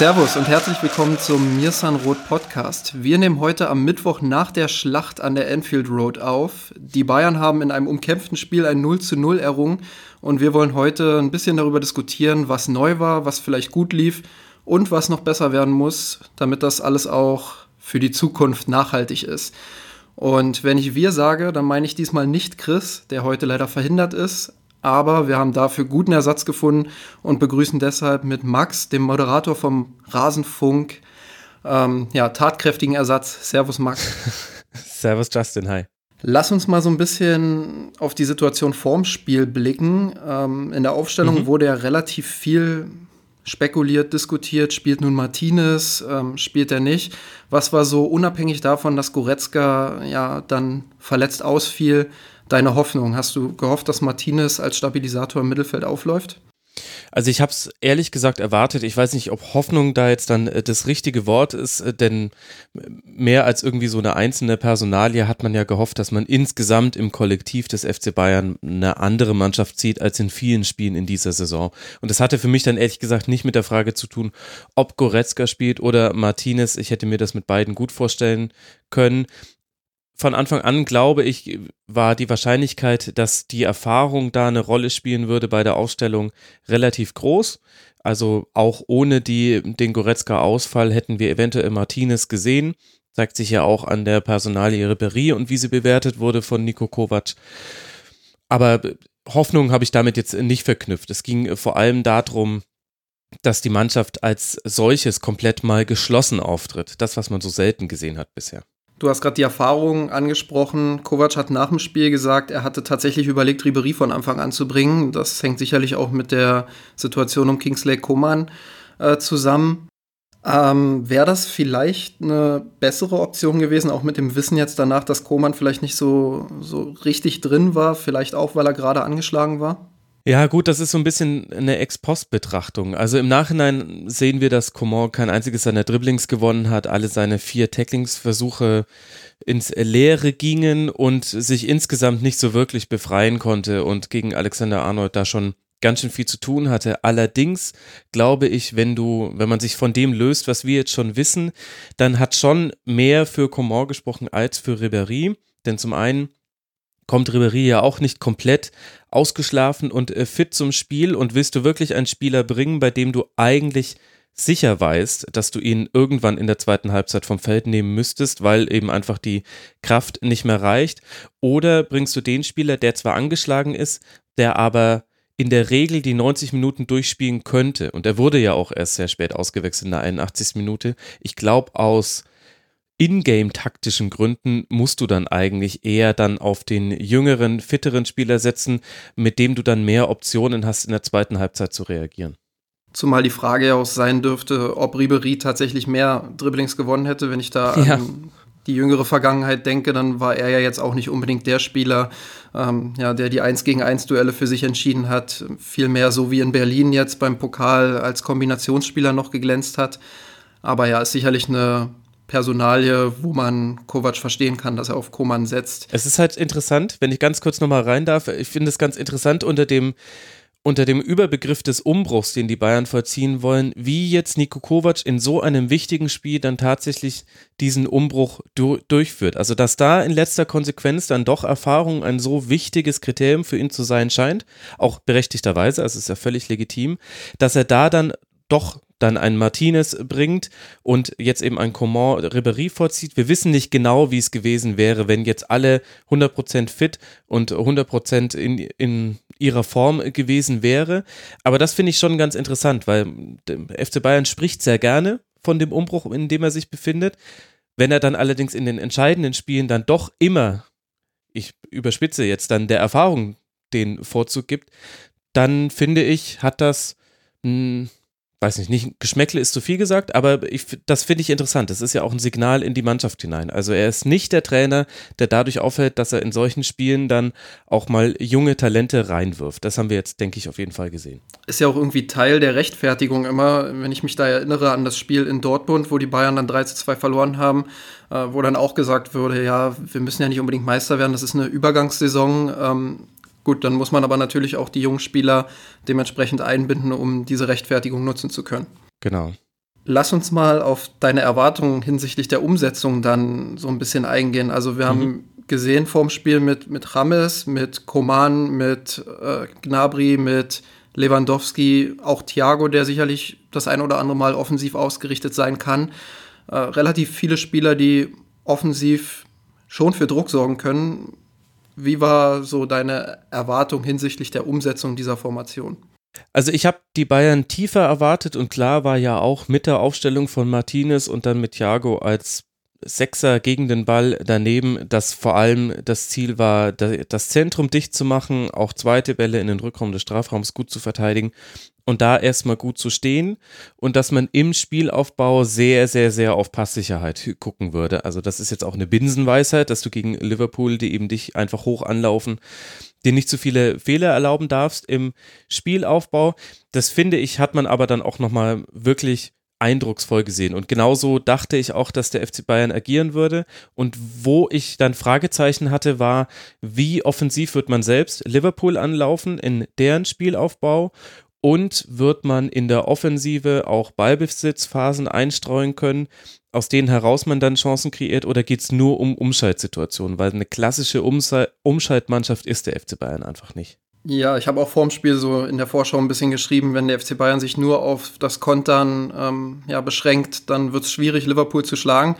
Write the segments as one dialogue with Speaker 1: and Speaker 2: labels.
Speaker 1: Servus und herzlich willkommen zum Mirsan Roth Podcast. Wir nehmen heute am Mittwoch nach der Schlacht an der Enfield Road auf. Die Bayern haben in einem umkämpften Spiel ein 0 zu 0 errungen und wir wollen heute ein bisschen darüber diskutieren, was neu war, was vielleicht gut lief und was noch besser werden muss, damit das alles auch für die Zukunft nachhaltig ist. Und wenn ich wir sage, dann meine ich diesmal nicht Chris, der heute leider verhindert ist, aber wir haben dafür guten Ersatz gefunden und begrüßen deshalb mit Max, dem Moderator vom Rasenfunk, ähm, ja, tatkräftigen Ersatz. Servus, Max.
Speaker 2: Servus, Justin. Hi.
Speaker 1: Lass uns mal so ein bisschen auf die Situation vorm Spiel blicken. Ähm, in der Aufstellung mhm. wurde ja relativ viel spekuliert, diskutiert. Spielt nun Martinez, ähm, spielt er nicht? Was war so unabhängig davon, dass Goretzka ja dann verletzt ausfiel? Deine Hoffnung? Hast du gehofft, dass Martinez als Stabilisator im Mittelfeld aufläuft?
Speaker 2: Also ich habe es ehrlich gesagt erwartet. Ich weiß nicht, ob Hoffnung da jetzt dann äh, das richtige Wort ist, äh, denn mehr als irgendwie so eine einzelne Personalie hat man ja gehofft, dass man insgesamt im Kollektiv des FC Bayern eine andere Mannschaft zieht als in vielen Spielen in dieser Saison. Und das hatte für mich dann ehrlich gesagt nicht mit der Frage zu tun, ob Goretzka spielt oder Martinez. Ich hätte mir das mit beiden gut vorstellen können von Anfang an, glaube ich, war die Wahrscheinlichkeit, dass die Erfahrung da eine Rolle spielen würde bei der Ausstellung relativ groß. Also auch ohne die, den Goretzka-Ausfall hätten wir eventuell Martinez gesehen. Zeigt sich ja auch an der Personalie Ribery und wie sie bewertet wurde von Nico Kovac. Aber Hoffnung habe ich damit jetzt nicht verknüpft. Es ging vor allem darum, dass die Mannschaft als solches komplett mal geschlossen auftritt. Das, was man so selten gesehen hat bisher.
Speaker 1: Du hast gerade die Erfahrung angesprochen. Kovac hat nach dem Spiel gesagt, er hatte tatsächlich überlegt, Ribery von Anfang an zu bringen. Das hängt sicherlich auch mit der Situation um Kingsley Coman äh, zusammen. Ähm, Wäre das vielleicht eine bessere Option gewesen, auch mit dem Wissen jetzt danach, dass Koman vielleicht nicht so, so richtig drin war, vielleicht auch, weil er gerade angeschlagen war?
Speaker 2: Ja, gut, das ist so ein bisschen eine Ex-Post-Betrachtung. Also im Nachhinein sehen wir, dass Coman kein einziges seiner Dribblings gewonnen hat, alle seine vier Tacklingsversuche ins Leere gingen und sich insgesamt nicht so wirklich befreien konnte und gegen Alexander Arnold da schon ganz schön viel zu tun hatte. Allerdings glaube ich, wenn du, wenn man sich von dem löst, was wir jetzt schon wissen, dann hat schon mehr für Coman gesprochen als für Ribéry. Denn zum einen kommt Ribéry ja auch nicht komplett ausgeschlafen und äh, fit zum Spiel und willst du wirklich einen Spieler bringen, bei dem du eigentlich sicher weißt, dass du ihn irgendwann in der zweiten Halbzeit vom Feld nehmen müsstest, weil eben einfach die Kraft nicht mehr reicht? Oder bringst du den Spieler, der zwar angeschlagen ist, der aber in der Regel die 90 Minuten durchspielen könnte? Und er wurde ja auch erst sehr spät ausgewechselt in der 81. Minute. Ich glaube, aus Ingame-taktischen Gründen musst du dann eigentlich eher dann auf den jüngeren, fitteren Spieler setzen, mit dem du dann mehr Optionen hast, in der zweiten Halbzeit zu reagieren.
Speaker 1: Zumal die Frage ja auch sein dürfte, ob Ribery tatsächlich mehr Dribblings gewonnen hätte. Wenn ich da ja. an die jüngere Vergangenheit denke, dann war er ja jetzt auch nicht unbedingt der Spieler, ähm, ja, der die 1 gegen 1 Duelle für sich entschieden hat. Vielmehr so wie in Berlin jetzt beim Pokal als Kombinationsspieler noch geglänzt hat. Aber ja, ist sicherlich eine Personalie, wo man Kovac verstehen kann, dass er auf Koman setzt.
Speaker 2: Es ist halt interessant, wenn ich ganz kurz nochmal rein darf, ich finde es ganz interessant unter dem unter dem Überbegriff des Umbruchs, den die Bayern vollziehen wollen, wie jetzt Niko Kovac in so einem wichtigen Spiel dann tatsächlich diesen Umbruch du durchführt. Also, dass da in letzter Konsequenz dann doch Erfahrung ein so wichtiges Kriterium für ihn zu sein scheint, auch berechtigterweise, also ist ja völlig legitim, dass er da dann doch dann ein Martinez bringt und jetzt eben ein Coman Ribéry vorzieht. Wir wissen nicht genau, wie es gewesen wäre, wenn jetzt alle 100% fit und 100% in, in ihrer Form gewesen wäre. Aber das finde ich schon ganz interessant, weil FC Bayern spricht sehr gerne von dem Umbruch, in dem er sich befindet. Wenn er dann allerdings in den entscheidenden Spielen dann doch immer, ich überspitze jetzt dann der Erfahrung den Vorzug gibt, dann finde ich, hat das mh, hm, weiß nicht, nicht Geschmäckle ist zu viel gesagt, aber ich, das finde ich interessant. Das ist ja auch ein Signal in die Mannschaft hinein. Also er ist nicht der Trainer, der dadurch auffällt, dass er in solchen Spielen dann auch mal junge Talente reinwirft. Das haben wir jetzt, denke ich, auf jeden Fall gesehen.
Speaker 1: Ist ja auch irgendwie Teil der Rechtfertigung immer, wenn ich mich da erinnere an das Spiel in Dortmund, wo die Bayern dann 3 zu 2 verloren haben, äh, wo dann auch gesagt wurde, ja, wir müssen ja nicht unbedingt Meister werden, das ist eine Übergangssaison. Ähm, Gut, dann muss man aber natürlich auch die jungen Spieler dementsprechend einbinden, um diese Rechtfertigung nutzen zu können.
Speaker 2: Genau.
Speaker 1: Lass uns mal auf deine Erwartungen hinsichtlich der Umsetzung dann so ein bisschen eingehen. Also wir mhm. haben gesehen vorm Spiel mit, mit Rames, mit Koman, mit äh, Gnabry, mit Lewandowski, auch Thiago, der sicherlich das ein oder andere Mal offensiv ausgerichtet sein kann. Äh, relativ viele Spieler, die offensiv schon für Druck sorgen können. Wie war so deine Erwartung hinsichtlich der Umsetzung dieser Formation?
Speaker 2: Also ich habe die Bayern tiefer erwartet und klar war ja auch mit der Aufstellung von Martinez und dann mit Thiago als Sechser gegen den Ball daneben, dass vor allem das Ziel war, das Zentrum dicht zu machen, auch zweite Bälle in den Rückraum des Strafraums gut zu verteidigen und da erstmal gut zu stehen und dass man im Spielaufbau sehr, sehr, sehr auf Passsicherheit gucken würde. Also das ist jetzt auch eine Binsenweisheit, dass du gegen Liverpool, die eben dich einfach hoch anlaufen, dir nicht zu viele Fehler erlauben darfst im Spielaufbau. Das finde ich, hat man aber dann auch nochmal wirklich eindrucksvoll gesehen. Und genauso dachte ich auch, dass der FC Bayern agieren würde. Und wo ich dann Fragezeichen hatte, war, wie offensiv wird man selbst Liverpool anlaufen in deren Spielaufbau und wird man in der Offensive auch Ballbesitzphasen einstreuen können, aus denen heraus man dann Chancen kreiert oder geht es nur um Umschaltsituationen? Weil eine klassische Umschaltmannschaft ist der FC Bayern einfach nicht.
Speaker 1: Ja, ich habe auch vorm Spiel so in der Vorschau ein bisschen geschrieben, wenn der FC Bayern sich nur auf das Kontern ähm, ja, beschränkt, dann wird es schwierig, Liverpool zu schlagen.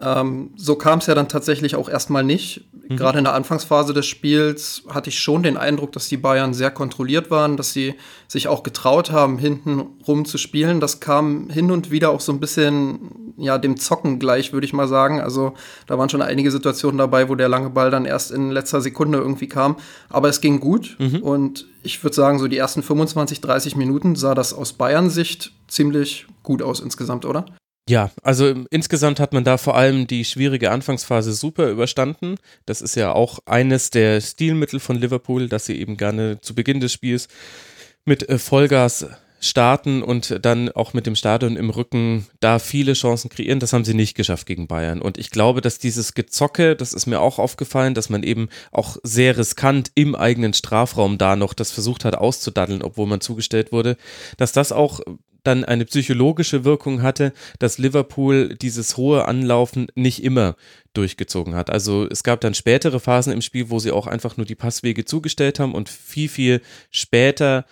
Speaker 1: Ähm, so kam es ja dann tatsächlich auch erstmal nicht. Mhm. Gerade in der Anfangsphase des Spiels hatte ich schon den Eindruck, dass die Bayern sehr kontrolliert waren, dass sie sich auch getraut haben, hinten rum zu spielen. Das kam hin und wieder auch so ein bisschen ja, dem Zocken gleich, würde ich mal sagen. Also da waren schon einige Situationen dabei, wo der lange Ball dann erst in letzter Sekunde irgendwie kam. Aber es ging gut mhm. und ich würde sagen, so die ersten 25, 30 Minuten sah das aus Bayern-Sicht ziemlich gut aus insgesamt, oder?
Speaker 2: Ja, also insgesamt hat man da vor allem die schwierige Anfangsphase super überstanden. Das ist ja auch eines der Stilmittel von Liverpool, dass sie eben gerne zu Beginn des Spiels mit äh, Vollgas starten und dann auch mit dem Stadion im Rücken da viele Chancen kreieren. Das haben sie nicht geschafft gegen Bayern. Und ich glaube, dass dieses Gezocke, das ist mir auch aufgefallen, dass man eben auch sehr riskant im eigenen Strafraum da noch das versucht hat auszudaddeln, obwohl man zugestellt wurde, dass das auch dann eine psychologische Wirkung hatte, dass Liverpool dieses hohe Anlaufen nicht immer durchgezogen hat. Also es gab dann spätere Phasen im Spiel, wo sie auch einfach nur die Passwege zugestellt haben und viel, viel später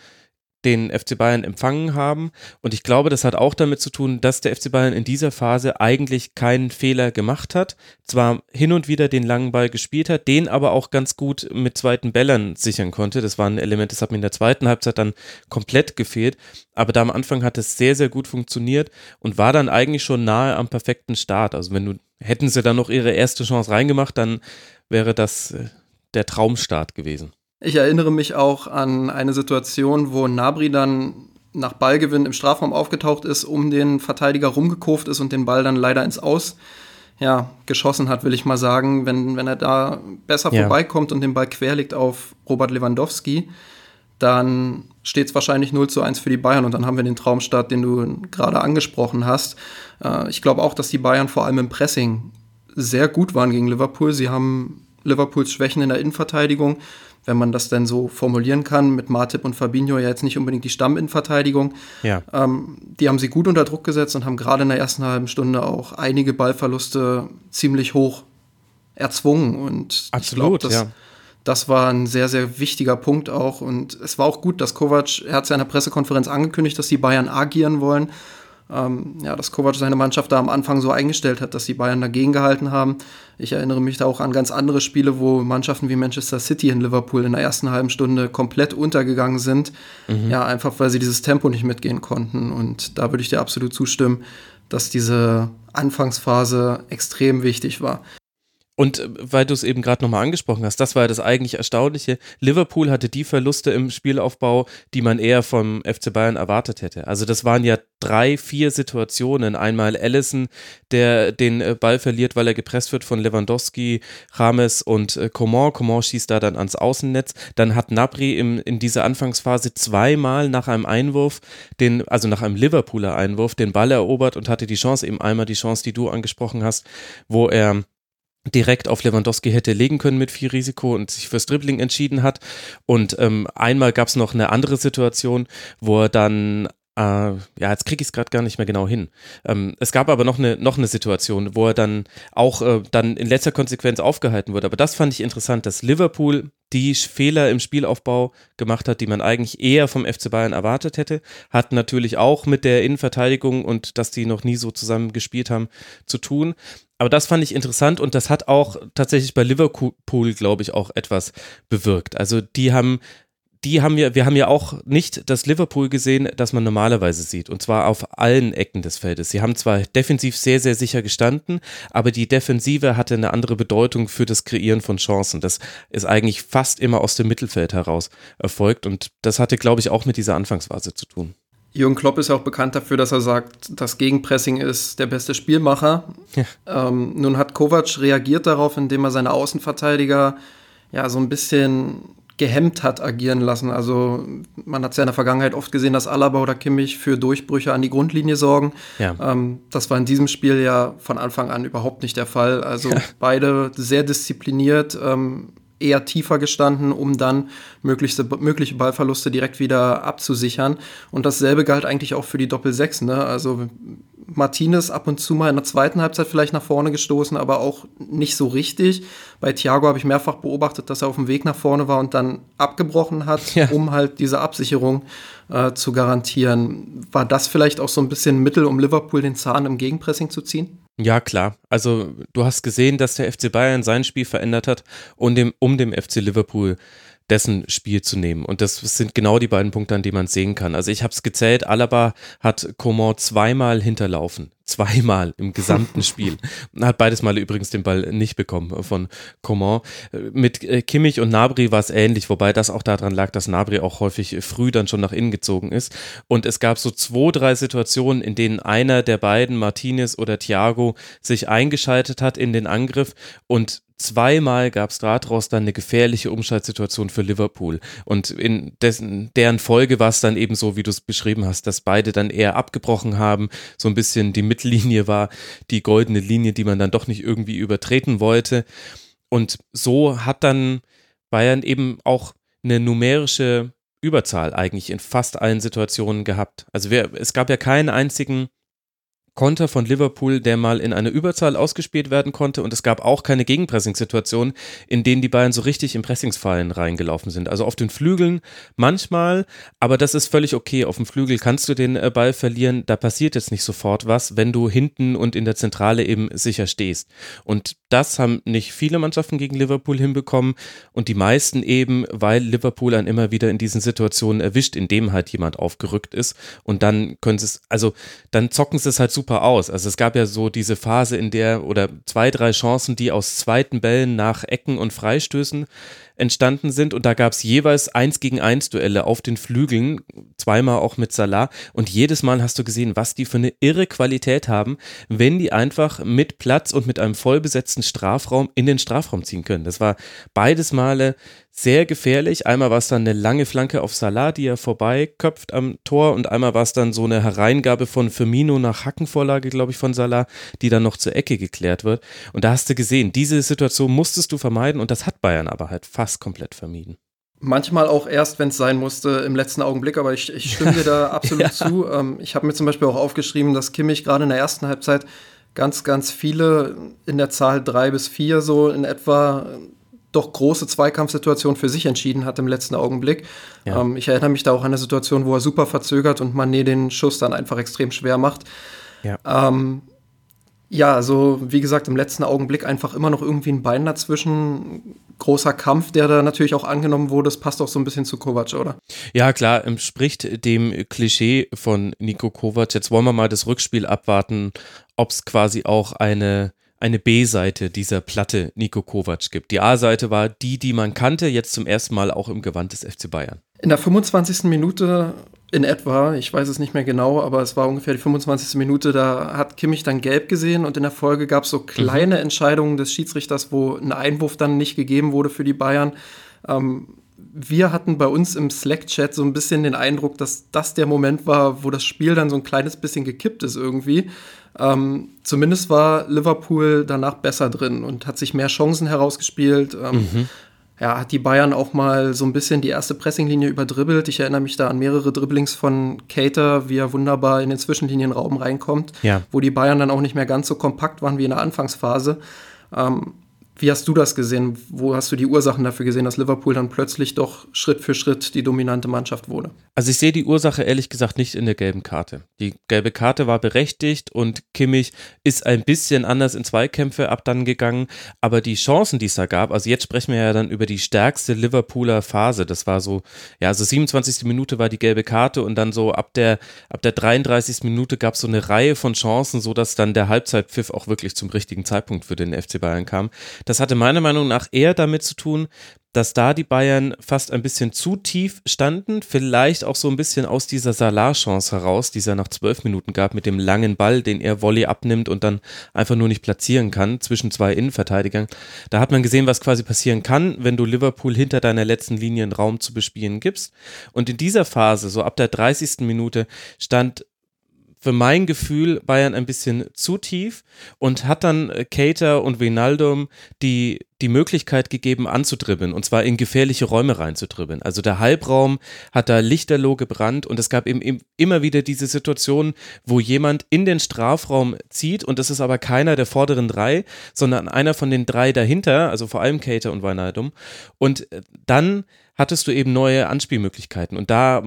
Speaker 2: den FC Bayern empfangen haben. Und ich glaube, das hat auch damit zu tun, dass der FC Bayern in dieser Phase eigentlich keinen Fehler gemacht hat. Zwar hin und wieder den langen Ball gespielt hat, den aber auch ganz gut mit zweiten Bällern sichern konnte. Das war ein Element, das hat mir in der zweiten Halbzeit dann komplett gefehlt. Aber da am Anfang hat es sehr, sehr gut funktioniert und war dann eigentlich schon nahe am perfekten Start. Also wenn du, hätten sie dann noch ihre erste Chance reingemacht, dann wäre das äh, der Traumstart gewesen.
Speaker 1: Ich erinnere mich auch an eine Situation, wo Nabri dann nach Ballgewinn im Strafraum aufgetaucht ist, um den Verteidiger rumgekurft ist und den Ball dann leider ins Aus ja, geschossen hat, will ich mal sagen. Wenn, wenn er da besser ja. vorbeikommt und den Ball querlegt auf Robert Lewandowski, dann steht es wahrscheinlich 0 zu 1 für die Bayern und dann haben wir den Traumstart, den du gerade angesprochen hast. Äh, ich glaube auch, dass die Bayern vor allem im Pressing sehr gut waren gegen Liverpool. Sie haben Liverpools Schwächen in der Innenverteidigung wenn man das denn so formulieren kann, mit Martip und Fabinho ja jetzt nicht unbedingt die Stamminverteidigung. Ja. Ähm, die haben sie gut unter Druck gesetzt und haben gerade in der ersten halben Stunde auch einige Ballverluste ziemlich hoch erzwungen. Und
Speaker 2: Absolut, ich glaube, das, ja.
Speaker 1: das war ein sehr, sehr wichtiger Punkt auch. Und es war auch gut, dass Kovac, er hat ja in der Pressekonferenz angekündigt, dass die Bayern agieren wollen ähm, ja, dass Kovac seine Mannschaft da am Anfang so eingestellt hat, dass die Bayern dagegen gehalten haben. Ich erinnere mich da auch an ganz andere Spiele, wo Mannschaften wie Manchester City in Liverpool in der ersten halben Stunde komplett untergegangen sind. Mhm. Ja, einfach weil sie dieses Tempo nicht mitgehen konnten. Und da würde ich dir absolut zustimmen, dass diese Anfangsphase extrem wichtig war.
Speaker 2: Und äh, weil du es eben gerade nochmal angesprochen hast, das war ja das eigentlich Erstaunliche. Liverpool hatte die Verluste im Spielaufbau, die man eher vom FC Bayern erwartet hätte. Also das waren ja drei, vier Situationen. Einmal Allison, der den äh, Ball verliert, weil er gepresst wird von Lewandowski, Rames und äh, Coman. Coman schießt da dann ans Außennetz. Dann hat Nabri im, in dieser Anfangsphase zweimal nach einem Einwurf, den, also nach einem Liverpooler Einwurf, den Ball erobert und hatte die Chance, eben einmal die Chance, die du angesprochen hast, wo er direkt auf Lewandowski hätte legen können mit viel Risiko und sich fürs Dribbling entschieden hat. Und ähm, einmal gab es noch eine andere Situation, wo er dann äh, ja, jetzt kriege ich es gerade gar nicht mehr genau hin. Ähm, es gab aber noch eine, noch eine Situation, wo er dann auch äh, dann in letzter Konsequenz aufgehalten wurde. Aber das fand ich interessant, dass Liverpool die Fehler im Spielaufbau gemacht hat, die man eigentlich eher vom FC Bayern erwartet hätte. Hat natürlich auch mit der Innenverteidigung und dass die noch nie so zusammen gespielt haben zu tun. Aber das fand ich interessant und das hat auch tatsächlich bei Liverpool, glaube ich, auch etwas bewirkt. Also die haben die haben wir, wir haben ja auch nicht das Liverpool gesehen, das man normalerweise sieht. Und zwar auf allen Ecken des Feldes. Sie haben zwar defensiv sehr, sehr sicher gestanden, aber die Defensive hatte eine andere Bedeutung für das Kreieren von Chancen. Das ist eigentlich fast immer aus dem Mittelfeld heraus erfolgt. Und das hatte, glaube ich, auch mit dieser Anfangsphase zu tun.
Speaker 1: Jürgen Klopp ist ja auch bekannt dafür, dass er sagt, das Gegenpressing ist der beste Spielmacher. Ja. Ähm, nun hat Kovac reagiert darauf, indem er seine Außenverteidiger ja so ein bisschen gehemmt hat agieren lassen. Also man hat es ja in der Vergangenheit oft gesehen, dass Alaba oder Kimmich für Durchbrüche an die Grundlinie sorgen. Ja. Ähm, das war in diesem Spiel ja von Anfang an überhaupt nicht der Fall. Also beide sehr diszipliniert. Ähm, eher tiefer gestanden, um dann möglichste, mögliche Ballverluste direkt wieder abzusichern. Und dasselbe galt eigentlich auch für die Doppel-6. Ne? Also Martinez ab und zu mal in der zweiten Halbzeit vielleicht nach vorne gestoßen, aber auch nicht so richtig. Bei Thiago habe ich mehrfach beobachtet, dass er auf dem Weg nach vorne war und dann abgebrochen hat, ja. um halt diese Absicherung äh, zu garantieren. War das vielleicht auch so ein bisschen ein Mittel, um Liverpool den Zahn im Gegenpressing zu ziehen?
Speaker 2: Ja, klar. Also du hast gesehen, dass der FC Bayern sein Spiel verändert hat, um dem, um dem FC Liverpool dessen Spiel zu nehmen. Und das sind genau die beiden Punkte, an denen man sehen kann. Also ich habe es gezählt, Alaba hat Coman zweimal hinterlaufen. Zweimal im gesamten Spiel. Hat beides Mal übrigens den Ball nicht bekommen von Coman. Mit äh, Kimmich und Nabri war es ähnlich, wobei das auch daran lag, dass Nabri auch häufig früh dann schon nach innen gezogen ist. Und es gab so zwei, drei Situationen, in denen einer der beiden, Martinez oder Thiago, sich eingeschaltet hat in den Angriff und zweimal gab es daraus dann eine gefährliche Umschaltsituation für Liverpool. Und in dessen, deren Folge war es dann eben so, wie du es beschrieben hast, dass beide dann eher abgebrochen haben, so ein bisschen die Mittellinie war, die goldene Linie, die man dann doch nicht irgendwie übertreten wollte. Und so hat dann Bayern eben auch eine numerische Überzahl eigentlich in fast allen Situationen gehabt. Also wir, es gab ja keinen einzigen Konter von Liverpool, der mal in einer Überzahl ausgespielt werden konnte und es gab auch keine Gegenpressing-Situationen, in denen die Bayern so richtig in Pressingsfallen reingelaufen sind. Also auf den Flügeln manchmal, aber das ist völlig okay. Auf dem Flügel kannst du den äh, Ball verlieren, da passiert jetzt nicht sofort was, wenn du hinten und in der Zentrale eben sicher stehst. Und das haben nicht viele Mannschaften gegen Liverpool hinbekommen und die meisten eben, weil Liverpool dann immer wieder in diesen Situationen erwischt, in dem halt jemand aufgerückt ist und dann können sie es, also dann zocken sie es halt super super aus. Also es gab ja so diese Phase, in der oder zwei, drei Chancen, die aus zweiten Bällen nach Ecken und Freistößen entstanden sind und da gab es jeweils eins gegen eins Duelle auf den Flügeln, zweimal auch mit Salah und jedes Mal hast du gesehen, was die für eine irre Qualität haben, wenn die einfach mit Platz und mit einem vollbesetzten Strafraum in den Strafraum ziehen können. Das war beides Male sehr gefährlich. Einmal war es dann eine lange Flanke auf Salah, die er vorbeiköpft am Tor und einmal war es dann so eine Hereingabe von Firmino nach Hackenvorlage, glaube ich, von Salah, die dann noch zur Ecke geklärt wird. Und da hast du gesehen, diese Situation musstest du vermeiden und das hat Bayern aber halt fast komplett vermieden.
Speaker 1: Manchmal auch erst, wenn es sein musste, im letzten Augenblick, aber ich, ich stimme dir da absolut ja. zu. Ähm, ich habe mir zum Beispiel auch aufgeschrieben, dass Kimmich gerade in der ersten Halbzeit ganz, ganz viele in der Zahl drei bis vier so in etwa doch große Zweikampfsituationen für sich entschieden hat im letzten Augenblick. Ja. Ähm, ich erinnere mich da auch an eine Situation, wo er super verzögert und Mané den Schuss dann einfach extrem schwer macht. Ja. Ähm, ja, also wie gesagt, im letzten Augenblick einfach immer noch irgendwie ein Bein dazwischen großer Kampf, der da natürlich auch angenommen wurde. Das passt auch so ein bisschen zu Kovac, oder?
Speaker 2: Ja, klar, entspricht dem Klischee von Nico Kovac. Jetzt wollen wir mal das Rückspiel abwarten, ob es quasi auch eine eine B-Seite dieser Platte Nico Kovac gibt. Die A-Seite war die, die man kannte, jetzt zum ersten Mal auch im Gewand des FC Bayern.
Speaker 1: In der 25. Minute in etwa, ich weiß es nicht mehr genau, aber es war ungefähr die 25. Minute, da hat Kimmich dann gelb gesehen und in der Folge gab es so kleine mhm. Entscheidungen des Schiedsrichters, wo ein Einwurf dann nicht gegeben wurde für die Bayern. Ähm, wir hatten bei uns im Slack-Chat so ein bisschen den Eindruck, dass das der Moment war, wo das Spiel dann so ein kleines bisschen gekippt ist irgendwie. Ähm, zumindest war Liverpool danach besser drin und hat sich mehr Chancen herausgespielt. Ähm, mhm. Ja, hat die Bayern auch mal so ein bisschen die erste Pressinglinie überdribbelt. Ich erinnere mich da an mehrere Dribblings von Cater, wie er wunderbar in den Zwischenlinienraum reinkommt, ja. wo die Bayern dann auch nicht mehr ganz so kompakt waren wie in der Anfangsphase. Ähm, wie hast du das gesehen? Wo hast du die Ursachen dafür gesehen, dass Liverpool dann plötzlich doch Schritt für Schritt die dominante Mannschaft wurde?
Speaker 2: Also ich sehe die Ursache ehrlich gesagt nicht in der gelben Karte. Die gelbe Karte war berechtigt und Kimmich ist ein bisschen anders in Zweikämpfe ab dann gegangen, aber die Chancen, die es da gab, also jetzt sprechen wir ja dann über die stärkste Liverpooler Phase. Das war so, ja, also 27. Minute war die gelbe Karte und dann so ab der, ab der 33. Minute gab es so eine Reihe von Chancen, sodass dann der Halbzeitpfiff auch wirklich zum richtigen Zeitpunkt für den FC Bayern kam. Das hatte meiner Meinung nach eher damit zu tun, dass da die Bayern fast ein bisschen zu tief standen, vielleicht auch so ein bisschen aus dieser Salah-Chance heraus, die es ja nach zwölf Minuten gab, mit dem langen Ball, den er Volley abnimmt und dann einfach nur nicht platzieren kann zwischen zwei Innenverteidigern. Da hat man gesehen, was quasi passieren kann, wenn du Liverpool hinter deiner letzten Linie einen Raum zu bespielen gibst. Und in dieser Phase, so ab der 30. Minute, stand für mein Gefühl Bayern ein bisschen zu tief und hat dann äh, Cater und Wijnaldum die, die Möglichkeit gegeben anzudribbeln und zwar in gefährliche Räume reinzudribbeln. Also der Halbraum hat da lichterloh gebrannt und es gab eben immer wieder diese Situation, wo jemand in den Strafraum zieht und das ist aber keiner der vorderen drei, sondern einer von den drei dahinter, also vor allem Cater und Wijnaldum und äh, dann hattest du eben neue Anspielmöglichkeiten und da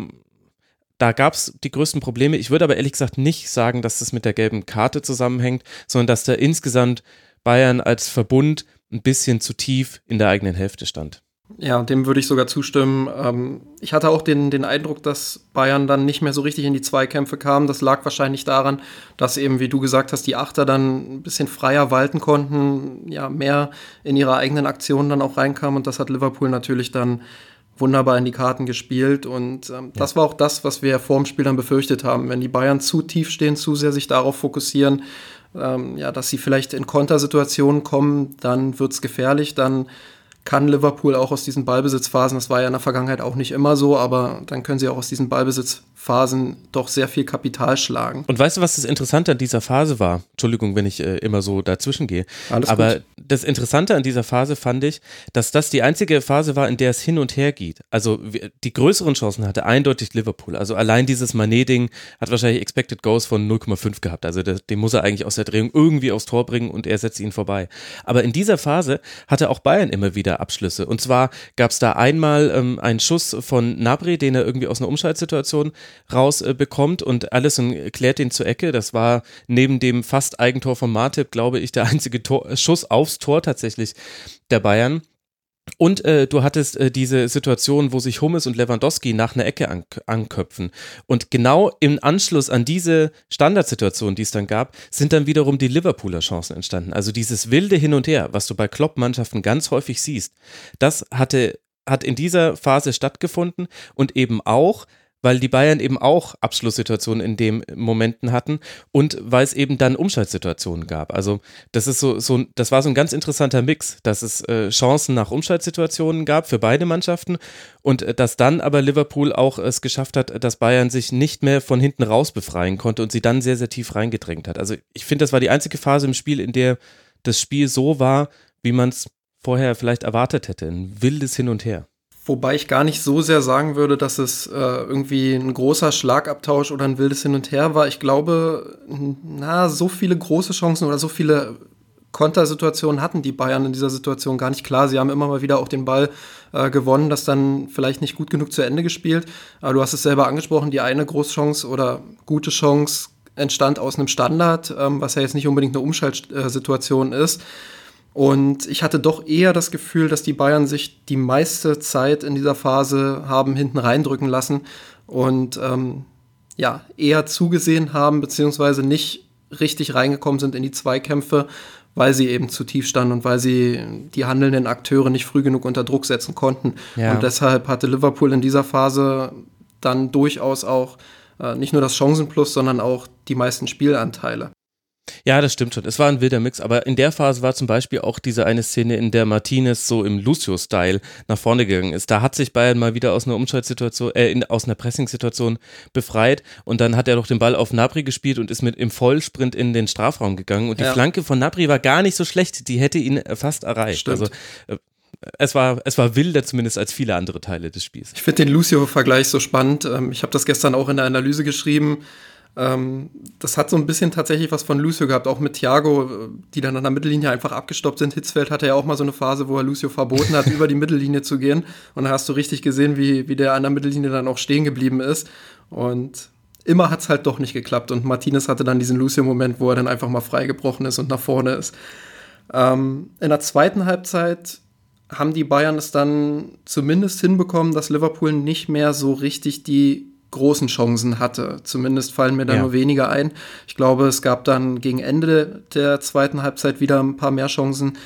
Speaker 2: da gab es die größten Probleme. Ich würde aber ehrlich gesagt nicht sagen, dass das mit der gelben Karte zusammenhängt, sondern dass da insgesamt Bayern als Verbund ein bisschen zu tief in der eigenen Hälfte stand.
Speaker 1: Ja, dem würde ich sogar zustimmen. Ähm, ich hatte auch den, den Eindruck, dass Bayern dann nicht mehr so richtig in die Zweikämpfe kam. Das lag wahrscheinlich daran, dass eben, wie du gesagt hast, die Achter dann ein bisschen freier walten konnten, ja, mehr in ihre eigenen Aktionen dann auch reinkamen. Und das hat Liverpool natürlich dann wunderbar in die Karten gespielt. Und ähm, das war auch das, was wir vor dem Spiel dann befürchtet haben. Wenn die Bayern zu tief stehen, zu sehr sich darauf fokussieren, ähm, ja, dass sie vielleicht in Kontersituationen kommen, dann wird es gefährlich, dann kann Liverpool auch aus diesen Ballbesitzphasen, das war ja in der Vergangenheit auch nicht immer so, aber dann können sie auch aus diesen Ballbesitzphasen doch sehr viel Kapital schlagen.
Speaker 2: Und weißt du, was das Interessante an dieser Phase war? Entschuldigung, wenn ich äh, immer so dazwischen gehe. Alles aber gut. das Interessante an dieser Phase fand ich, dass das die einzige Phase war, in der es hin und her geht. Also die größeren Chancen hatte eindeutig Liverpool. Also allein dieses Manet-Ding hat wahrscheinlich Expected Goals von 0,5 gehabt. Also das, den muss er eigentlich aus der Drehung irgendwie aufs Tor bringen und er setzt ihn vorbei. Aber in dieser Phase hatte auch Bayern immer wieder Abschlüsse. Und zwar gab es da einmal ähm, einen Schuss von Nabri, den er irgendwie aus einer Umschaltsituation rausbekommt äh, und Allison klärt ihn zur Ecke. Das war neben dem fast Eigentor von Martip, glaube ich, der einzige Tor, Schuss aufs Tor tatsächlich der Bayern. Und äh, du hattest äh, diese Situation, wo sich Hummes und Lewandowski nach einer Ecke an anköpfen. Und genau im Anschluss an diese Standardsituation, die es dann gab, sind dann wiederum die Liverpooler Chancen entstanden. Also dieses wilde Hin und Her, was du bei Klopp-Mannschaften ganz häufig siehst, das hatte hat in dieser Phase stattgefunden und eben auch weil die Bayern eben auch Abschlusssituationen in den Momenten hatten und weil es eben dann Umschaltsituationen gab. Also das ist so, so das war so ein ganz interessanter Mix, dass es äh, Chancen nach Umschaltsituationen gab für beide Mannschaften und äh, dass dann aber Liverpool auch es geschafft hat, dass Bayern sich nicht mehr von hinten raus befreien konnte und sie dann sehr, sehr tief reingedrängt hat. Also ich finde, das war die einzige Phase im Spiel, in der das Spiel so war, wie man es vorher vielleicht erwartet hätte. Ein wildes Hin und Her.
Speaker 1: Wobei ich gar nicht so sehr sagen würde, dass es äh, irgendwie ein großer Schlagabtausch oder ein wildes Hin und Her war. Ich glaube, na, so viele große Chancen oder so viele Kontersituationen hatten die Bayern in dieser Situation gar nicht klar. Sie haben immer mal wieder auch den Ball äh, gewonnen, das dann vielleicht nicht gut genug zu Ende gespielt. Aber du hast es selber angesprochen, die eine Großchance oder gute Chance entstand aus einem Standard, ähm, was ja jetzt nicht unbedingt eine Umschaltsituation ist. Und ich hatte doch eher das Gefühl, dass die Bayern sich die meiste Zeit in dieser Phase haben hinten reindrücken lassen und ähm, ja, eher zugesehen haben, beziehungsweise nicht richtig reingekommen sind in die Zweikämpfe, weil sie eben zu tief standen und weil sie die handelnden Akteure nicht früh genug unter Druck setzen konnten. Ja. Und deshalb hatte Liverpool in dieser Phase dann durchaus auch äh, nicht nur das Chancenplus, sondern auch die meisten Spielanteile.
Speaker 2: Ja, das stimmt schon. Es war ein wilder Mix, aber in der Phase war zum Beispiel auch diese eine Szene, in der Martinez so im Lucio-Style nach vorne gegangen ist. Da hat sich Bayern mal wieder aus einer Umschaltsituation, äh, in, aus einer Pressing-Situation befreit und dann hat er doch den Ball auf Nabri gespielt und ist mit im Vollsprint in den Strafraum gegangen und die ja. Flanke von Nabri war gar nicht so schlecht, die hätte ihn fast erreicht. Stimmt. Also äh, es war, es war wilder zumindest als viele andere Teile des Spiels.
Speaker 1: Ich finde den Lucio-Vergleich so spannend. Ähm, ich habe das gestern auch in der Analyse geschrieben. Ähm, das hat so ein bisschen tatsächlich was von Lucio gehabt, auch mit Thiago, die dann an der Mittellinie einfach abgestoppt sind. Hitzfeld hatte ja auch mal so eine Phase, wo er Lucio verboten hat, über die Mittellinie zu gehen. Und da hast du richtig gesehen, wie, wie der an der Mittellinie dann auch stehen geblieben ist. Und immer hat es halt doch nicht geklappt. Und Martinez hatte dann diesen Lucio-Moment, wo er dann einfach mal freigebrochen ist und nach vorne ist. Ähm, in der zweiten Halbzeit haben die Bayern es dann zumindest hinbekommen, dass Liverpool nicht mehr so richtig die großen Chancen hatte. Zumindest fallen mir da ja. nur weniger ein. Ich glaube, es gab dann gegen Ende der zweiten Halbzeit wieder ein paar mehr Chancen.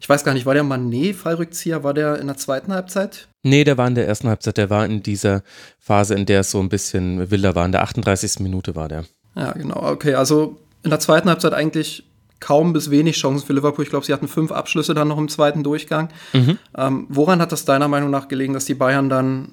Speaker 1: Ich weiß gar nicht, war der Manet-Fallrückzieher, war der in der zweiten Halbzeit?
Speaker 2: Nee, der war in der ersten Halbzeit. Der war in dieser Phase, in der es so ein bisschen wilder war. In der 38. Minute war der.
Speaker 1: Ja, genau. Okay, also in der zweiten Halbzeit eigentlich kaum bis wenig Chancen für Liverpool. Ich glaube, sie hatten fünf Abschlüsse dann noch im zweiten Durchgang. Mhm. Ähm, woran hat das deiner Meinung nach gelegen, dass die Bayern dann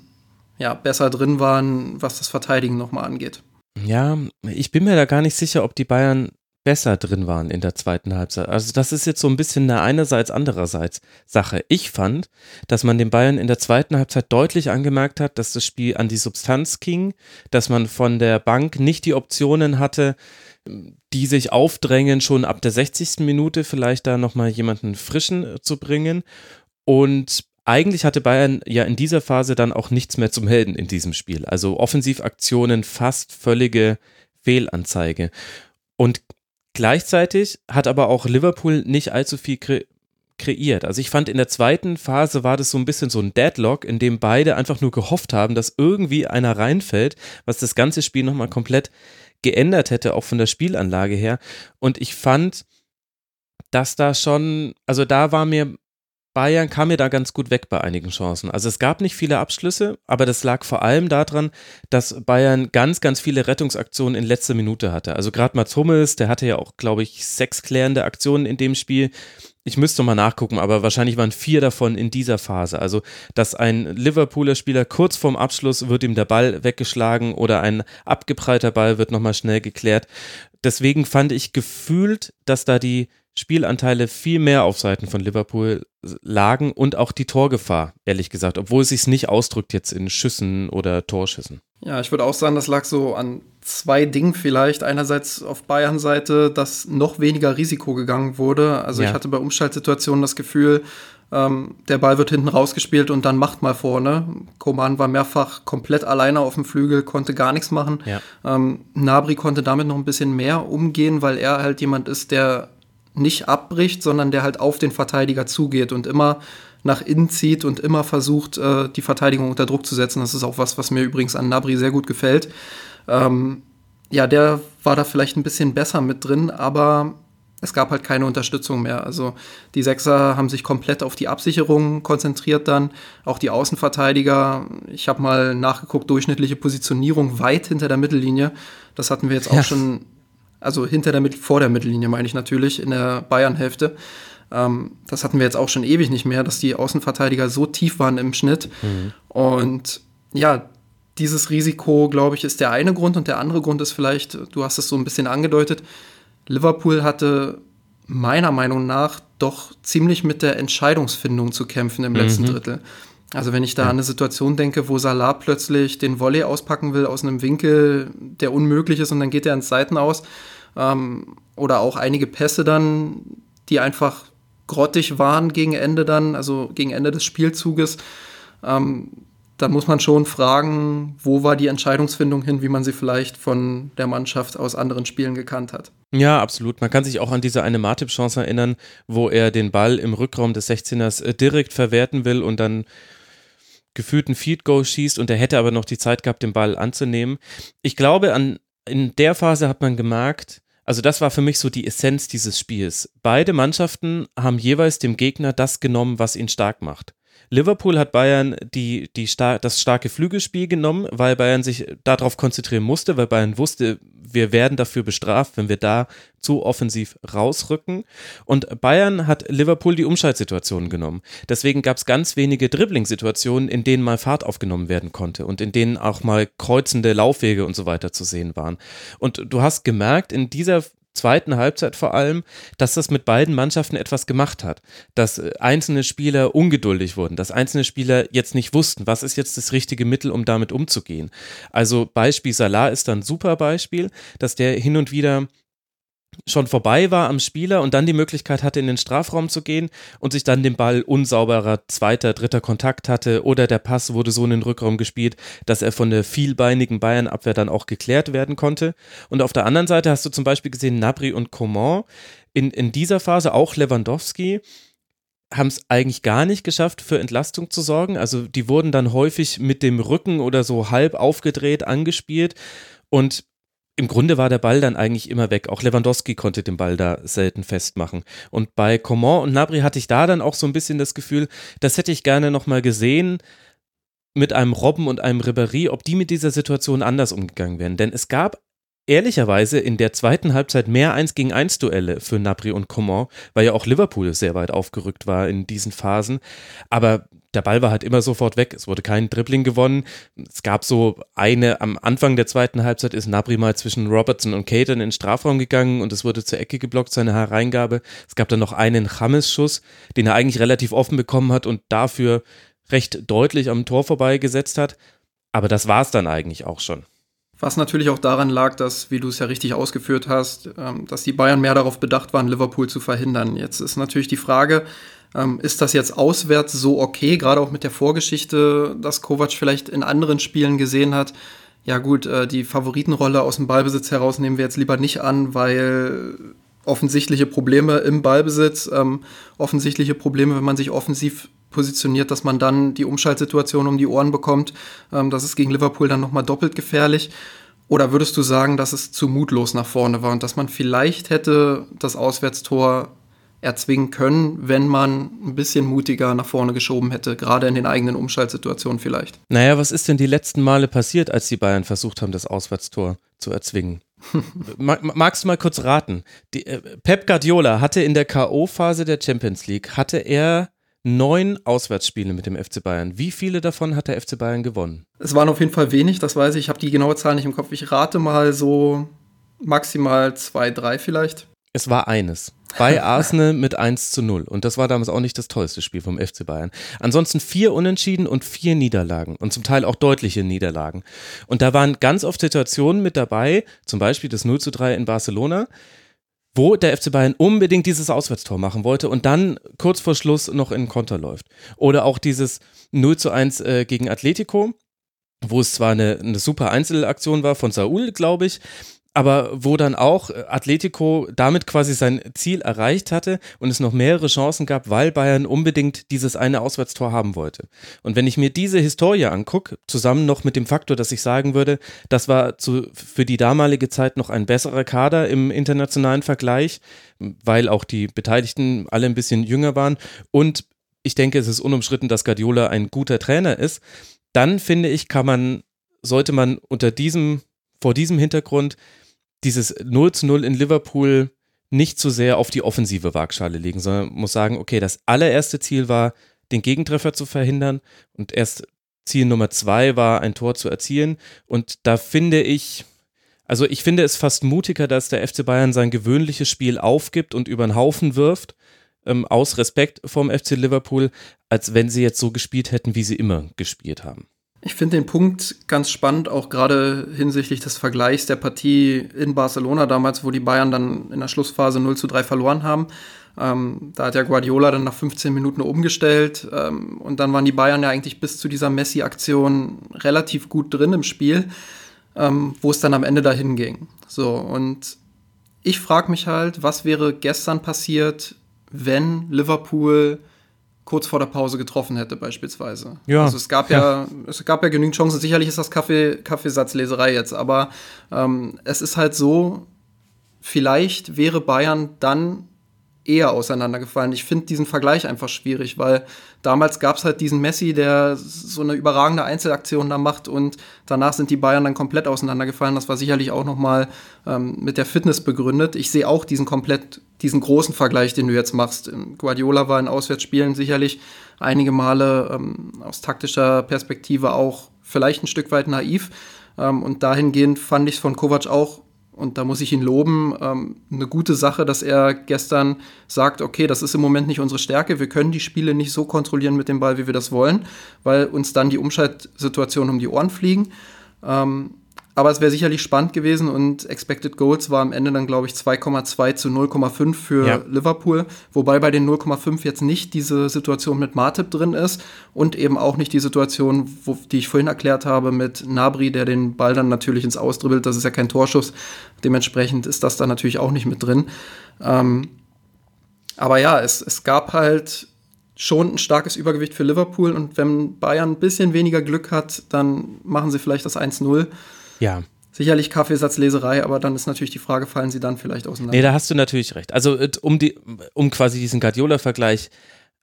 Speaker 1: ja, besser drin waren, was das Verteidigen nochmal angeht?
Speaker 2: Ja, ich bin mir da gar nicht sicher, ob die Bayern besser drin waren in der zweiten Halbzeit. Also das ist jetzt so ein bisschen eine einerseits andererseits Sache. Ich fand, dass man den Bayern in der zweiten Halbzeit deutlich angemerkt hat, dass das Spiel an die Substanz ging, dass man von der Bank nicht die Optionen hatte, die sich aufdrängen, schon ab der 60. Minute vielleicht da nochmal jemanden frischen äh, zu bringen. Und eigentlich hatte Bayern ja in dieser Phase dann auch nichts mehr zum Helden in diesem Spiel. Also Offensivaktionen fast völlige Fehlanzeige. Und gleichzeitig hat aber auch Liverpool nicht allzu viel kre kreiert. Also ich fand in der zweiten Phase war das so ein bisschen so ein Deadlock, in dem beide einfach nur gehofft haben, dass irgendwie einer reinfällt, was das ganze Spiel nochmal komplett geändert hätte, auch von der Spielanlage her. Und ich fand, dass da schon, also da war mir Bayern kam mir da ganz gut weg bei einigen Chancen. Also es gab nicht viele Abschlüsse, aber das lag vor allem daran, dass Bayern ganz, ganz viele Rettungsaktionen in letzter Minute hatte. Also gerade Mats Hummels, der hatte ja auch, glaube ich, sechs klärende Aktionen in dem Spiel. Ich müsste mal nachgucken, aber wahrscheinlich waren vier davon in dieser Phase. Also, dass ein Liverpooler Spieler kurz vorm Abschluss wird ihm der Ball weggeschlagen oder ein abgeprallter Ball wird nochmal schnell geklärt. Deswegen fand ich gefühlt, dass da die Spielanteile viel mehr auf Seiten von Liverpool lagen und auch die Torgefahr, ehrlich gesagt, obwohl es sich nicht ausdrückt jetzt in Schüssen oder Torschüssen.
Speaker 1: Ja, ich würde auch sagen, das lag so an zwei Dingen vielleicht. Einerseits auf Bayern-Seite, dass noch weniger Risiko gegangen wurde. Also ja. ich hatte bei Umschaltsituationen das Gefühl, ähm, der Ball wird hinten rausgespielt und dann macht mal vorne. Koman war mehrfach komplett alleine auf dem Flügel, konnte gar nichts machen. Ja. Ähm, Nabri konnte damit noch ein bisschen mehr umgehen, weil er halt jemand ist, der nicht abbricht, sondern der halt auf den Verteidiger zugeht und immer nach innen zieht und immer versucht, äh, die Verteidigung unter Druck zu setzen. Das ist auch was, was mir übrigens an Nabri sehr gut gefällt. Ähm, ja, der war da vielleicht ein bisschen besser mit drin, aber es gab halt keine Unterstützung mehr. Also die Sechser haben sich komplett auf die Absicherung konzentriert dann, auch die Außenverteidiger. Ich habe mal nachgeguckt, durchschnittliche Positionierung weit hinter der Mittellinie. Das hatten wir jetzt auch ja. schon also hinter der vor der Mittellinie meine ich natürlich, in der Bayern-Hälfte. Ähm, das hatten wir jetzt auch schon ewig nicht mehr, dass die Außenverteidiger so tief waren im Schnitt. Mhm. Und ja, dieses Risiko, glaube ich, ist der eine Grund und der andere Grund ist vielleicht, du hast es so ein bisschen angedeutet, Liverpool hatte meiner Meinung nach doch ziemlich mit der Entscheidungsfindung zu kämpfen im letzten mhm. Drittel. Also wenn ich da an eine Situation denke, wo Salah plötzlich den Volley auspacken will aus einem Winkel, der unmöglich ist und dann geht er ins Seiten aus. Ähm, oder auch einige Pässe dann, die einfach grottig waren gegen Ende dann, also gegen Ende des Spielzuges. Ähm, da muss man schon fragen, wo war die Entscheidungsfindung hin, wie man sie vielleicht von der Mannschaft aus anderen Spielen gekannt hat.
Speaker 2: Ja, absolut. Man kann sich auch an diese eine Matip-Chance erinnern, wo er den Ball im Rückraum des 16ers äh, direkt verwerten will und dann gefühlten Feed Goal schießt und er hätte aber noch die Zeit gehabt, den Ball anzunehmen. Ich glaube, an, in der Phase hat man gemerkt, Also das war für mich so die Essenz dieses Spiels. Beide Mannschaften haben jeweils dem Gegner das genommen, was ihn stark macht. Liverpool hat Bayern die, die star das starke Flügelspiel genommen, weil Bayern sich darauf konzentrieren musste, weil Bayern wusste, wir werden dafür bestraft, wenn wir da zu offensiv rausrücken. Und Bayern hat Liverpool die Umschaltsituationen genommen. Deswegen gab es ganz wenige Dribbling-Situationen, in denen mal Fahrt aufgenommen werden konnte und in denen auch mal kreuzende Laufwege und so weiter zu sehen waren. Und du hast gemerkt, in dieser zweiten Halbzeit vor allem, dass das mit beiden Mannschaften etwas gemacht hat. Dass äh, einzelne Spieler ungeduldig wurden, dass einzelne Spieler jetzt nicht wussten, was ist jetzt das richtige Mittel, um damit umzugehen. Also Beispiel Salah ist dann ein super Beispiel, dass der hin und wieder schon vorbei war am Spieler und dann die Möglichkeit hatte, in den Strafraum zu gehen und sich dann den Ball unsauberer zweiter, dritter Kontakt hatte oder der Pass wurde so in den Rückraum gespielt, dass er von der vielbeinigen Bayern-Abwehr dann auch geklärt werden konnte. Und auf der anderen Seite hast du zum Beispiel gesehen, Nabri und Coman in, in dieser Phase, auch Lewandowski, haben es eigentlich gar nicht geschafft, für Entlastung zu sorgen. Also die wurden dann häufig mit dem Rücken oder so halb aufgedreht angespielt und im Grunde war der Ball dann eigentlich immer weg. Auch Lewandowski konnte den Ball da selten festmachen. Und bei Coman und Nabri hatte ich da dann auch so ein bisschen das Gefühl, das hätte ich gerne nochmal gesehen mit einem Robben und einem Ribéry, ob die mit dieser Situation anders umgegangen wären. Denn es gab ehrlicherweise in der zweiten Halbzeit mehr 1 gegen 1 Duelle für Nabri und Coman, weil ja auch Liverpool sehr weit aufgerückt war in diesen Phasen. Aber der Ball war halt immer sofort weg. Es wurde kein Dribbling gewonnen. Es gab so eine, am Anfang der zweiten Halbzeit ist Nabri mal zwischen Robertson und Caton in den Strafraum gegangen und es wurde zur Ecke geblockt, seine Hereingabe. Es gab dann noch einen Chames-Schuss, den er eigentlich relativ offen bekommen hat und dafür recht deutlich am Tor vorbeigesetzt hat. Aber das war es dann eigentlich auch schon.
Speaker 1: Was natürlich auch daran lag, dass, wie du es ja richtig ausgeführt hast, ähm, dass die Bayern mehr darauf bedacht waren, Liverpool zu verhindern. Jetzt ist natürlich die Frage, ähm, ist das jetzt auswärts so okay, gerade auch mit der Vorgeschichte, dass Kovac vielleicht in anderen Spielen gesehen hat, ja gut, äh, die Favoritenrolle aus dem Ballbesitz heraus nehmen wir jetzt lieber nicht an, weil offensichtliche Probleme im Ballbesitz, ähm, offensichtliche Probleme, wenn man sich offensiv positioniert, dass man dann die Umschaltsituation um die Ohren bekommt. Ähm, das ist gegen Liverpool dann nochmal doppelt gefährlich. Oder würdest du sagen, dass es zu mutlos nach vorne war und dass man vielleicht hätte das Auswärtstor erzwingen können, wenn man ein bisschen mutiger nach vorne geschoben hätte, gerade in den eigenen Umschaltsituationen vielleicht?
Speaker 2: Naja, was ist denn die letzten Male passiert, als die Bayern versucht haben, das Auswärtstor zu erzwingen? Magst du mal kurz raten? Die, äh, Pep Guardiola hatte in der K.O.-Phase der Champions League, hatte er neun Auswärtsspiele mit dem FC Bayern. Wie viele davon hat der FC Bayern gewonnen?
Speaker 1: Es waren auf jeden Fall wenig, das weiß ich. Ich habe die genaue Zahl nicht im Kopf. Ich rate mal so maximal zwei, drei vielleicht.
Speaker 2: Es war eines. Bei Arsenal mit 1 zu 0. Und das war damals auch nicht das tollste Spiel vom FC Bayern. Ansonsten vier Unentschieden und vier Niederlagen. Und zum Teil auch deutliche Niederlagen. Und da waren ganz oft Situationen mit dabei, zum Beispiel das 0 zu 3 in Barcelona, wo der FC Bayern unbedingt dieses Auswärtstor machen wollte und dann kurz vor Schluss noch in Konter läuft. Oder auch dieses 0 zu 1 äh, gegen Atletico, wo es zwar eine, eine super Einzelaktion war von Saul, glaube ich, aber wo dann auch äh, Atletico damit quasi sein Ziel erreicht hatte und es noch mehrere Chancen gab, weil Bayern unbedingt dieses eine Auswärtstor haben wollte. Und wenn ich mir diese Historie angucke, zusammen noch mit dem Faktor, dass ich sagen würde, das war zu, für die damalige Zeit noch ein besserer Kader im internationalen Vergleich, weil auch die Beteiligten alle ein bisschen jünger waren und ich denke, es ist unumstritten, dass Guardiola ein guter Trainer ist, dann finde ich, kann man, sollte man unter diesem, vor diesem Hintergrund dieses 0 zu 0 in Liverpool nicht zu sehr auf die offensive Waagschale legen, sondern muss sagen, okay, das allererste Ziel war, den Gegentreffer zu verhindern und erst Ziel Nummer zwei war, ein Tor zu erzielen. Und da finde ich, also ich finde es fast mutiger, dass der FC Bayern sein gewöhnliches Spiel aufgibt und über den Haufen wirft, ähm, aus Respekt vom FC Liverpool, als wenn sie jetzt so gespielt hätten, wie sie immer gespielt haben.
Speaker 1: Ich finde den Punkt ganz spannend, auch gerade hinsichtlich des Vergleichs der Partie in Barcelona damals, wo die Bayern dann in der Schlussphase 0 zu 3 verloren haben. Ähm, da hat ja Guardiola dann nach 15 Minuten umgestellt ähm, und dann waren die Bayern ja eigentlich bis zu dieser Messi-Aktion relativ gut drin im Spiel, ähm, wo es dann am Ende dahin ging. So, und ich frage mich halt, was wäre gestern passiert, wenn Liverpool kurz vor der Pause getroffen hätte, beispielsweise. Ja. Also es gab ja, ja es gab ja genügend Chancen. Sicherlich ist das Kaffee, Kaffeesatzleserei jetzt, aber ähm, es ist halt so, vielleicht wäre Bayern dann eher auseinandergefallen. Ich finde diesen Vergleich einfach schwierig, weil damals gab es halt diesen Messi, der so eine überragende Einzelaktion da macht und danach sind die Bayern dann komplett auseinandergefallen. Das war sicherlich auch nochmal ähm, mit der Fitness begründet. Ich sehe auch diesen komplett, diesen großen Vergleich, den du jetzt machst. Guardiola war in Auswärtsspielen sicherlich einige Male ähm, aus taktischer Perspektive auch vielleicht ein Stück weit naiv. Ähm, und dahingehend fand ich es von Kovac auch und da muss ich ihn loben, ähm, eine gute Sache, dass er gestern sagt, okay, das ist im Moment nicht unsere Stärke, wir können die Spiele nicht so kontrollieren mit dem Ball, wie wir das wollen, weil uns dann die Umschaltsituationen um die Ohren fliegen. Ähm, aber es wäre sicherlich spannend gewesen und Expected Goals war am Ende dann, glaube ich, 2,2 zu 0,5 für ja. Liverpool. Wobei bei den 0,5 jetzt nicht diese Situation mit Martip drin ist und eben auch nicht die Situation, wo, die ich vorhin erklärt habe, mit Nabri, der den Ball dann natürlich ins Ausdribbelt. Das ist ja kein Torschuss. Dementsprechend ist das da natürlich auch nicht mit drin. Ähm, aber ja, es, es gab halt schon ein starkes Übergewicht für Liverpool und wenn Bayern ein bisschen weniger Glück hat, dann machen sie vielleicht das 1-0.
Speaker 2: Ja.
Speaker 1: Sicherlich Kaffeesatzleserei, aber dann ist natürlich die Frage, fallen sie dann vielleicht auseinander?
Speaker 2: Nee, da hast du natürlich recht. Also äh, um, die, um quasi diesen Guardiola-Vergleich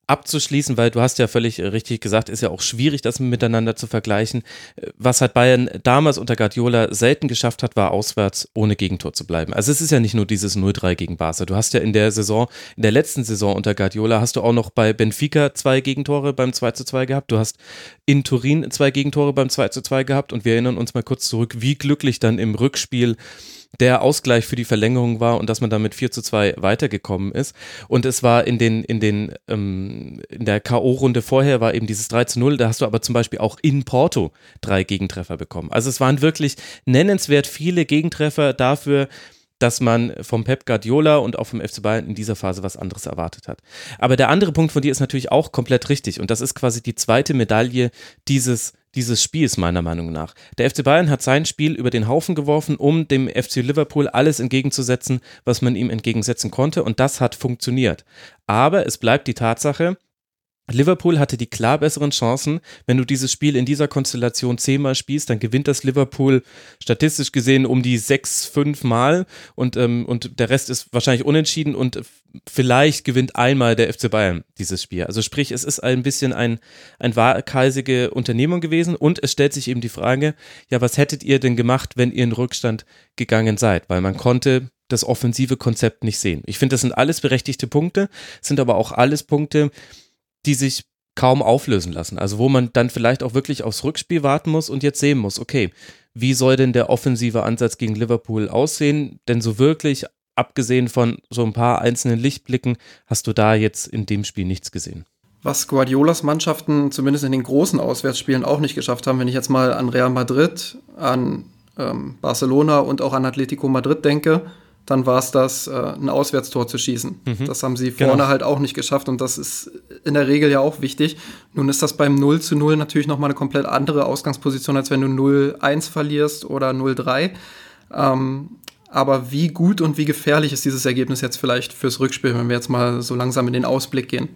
Speaker 2: abzuschließen, weil du hast ja völlig äh, richtig gesagt, ist ja auch schwierig, das miteinander zu vergleichen. Äh, was halt Bayern damals unter Guardiola selten geschafft hat, war auswärts ohne Gegentor zu bleiben. Also es ist ja nicht nur dieses 0-3 gegen Barca. Du hast ja in der Saison, in der letzten Saison unter Guardiola, hast du auch noch bei Benfica zwei Gegentore beim 2-2 gehabt. Du hast in Turin zwei Gegentore beim 2-2 gehabt und wir erinnern uns mal kurz zurück, wie glücklich dann im Rückspiel der Ausgleich für die Verlängerung war und dass man damit 4 zu 2 weitergekommen ist. Und es war in den, in den, ähm, in der K.O.-Runde vorher war eben dieses 3 zu 0, da hast du aber zum Beispiel auch in Porto drei Gegentreffer bekommen. Also es waren wirklich nennenswert viele Gegentreffer dafür, dass man vom Pep Guardiola und auch vom FC Bayern in dieser Phase was anderes erwartet hat. Aber der andere Punkt von dir ist natürlich auch komplett richtig und das ist quasi die zweite Medaille dieses dieses Spiels, meiner Meinung nach. Der FC Bayern hat sein Spiel über den Haufen geworfen, um dem FC Liverpool alles entgegenzusetzen, was man ihm entgegensetzen konnte, und das hat funktioniert. Aber es bleibt die Tatsache, Liverpool hatte die klar besseren Chancen. Wenn du dieses Spiel in dieser Konstellation zehnmal spielst, dann gewinnt das Liverpool statistisch gesehen um die sechs, fünf Mal und, ähm, und der Rest ist wahrscheinlich unentschieden und vielleicht gewinnt einmal der FC Bayern dieses Spiel. Also sprich, es ist ein bisschen ein, ein waghalsige Unternehmung gewesen und es stellt sich eben die Frage, ja, was hättet ihr denn gemacht, wenn ihr in Rückstand gegangen seid? Weil man konnte das offensive Konzept nicht sehen. Ich finde, das sind alles berechtigte Punkte, sind aber auch alles Punkte, die sich kaum auflösen lassen. Also wo man dann vielleicht auch wirklich aufs Rückspiel warten muss und jetzt sehen muss, okay, wie soll denn der offensive Ansatz gegen Liverpool aussehen? Denn so wirklich, abgesehen von so ein paar einzelnen Lichtblicken, hast du da jetzt in dem Spiel nichts gesehen.
Speaker 1: Was Guardiolas Mannschaften zumindest in den großen Auswärtsspielen auch nicht geschafft haben, wenn ich jetzt mal an Real Madrid, an ähm, Barcelona und auch an Atletico Madrid denke, dann war es das, äh, ein Auswärtstor zu schießen. Mhm. Das haben sie vorne genau. halt auch nicht geschafft und das ist in der Regel ja auch wichtig. Nun ist das beim 0 zu 0 natürlich nochmal eine komplett andere Ausgangsposition, als wenn du 0-1 verlierst oder 0-3. Ähm, aber wie gut und wie gefährlich ist dieses Ergebnis jetzt vielleicht fürs Rückspiel, wenn wir jetzt mal so langsam in den Ausblick gehen?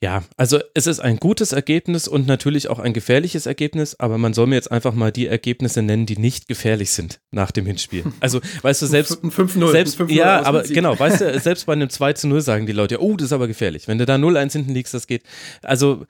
Speaker 2: Ja, also es ist ein gutes Ergebnis und natürlich auch ein gefährliches Ergebnis, aber man soll mir jetzt einfach mal die Ergebnisse nennen, die nicht gefährlich sind nach dem Hinspiel. Also, weißt du, selbst.
Speaker 1: Ein 5-0.
Speaker 2: Selbst, ja, aber genau, weißt du, selbst bei einem 2 0 sagen die Leute, oh, das ist aber gefährlich. Wenn du da 0-1 hinten liegst, das geht. Also,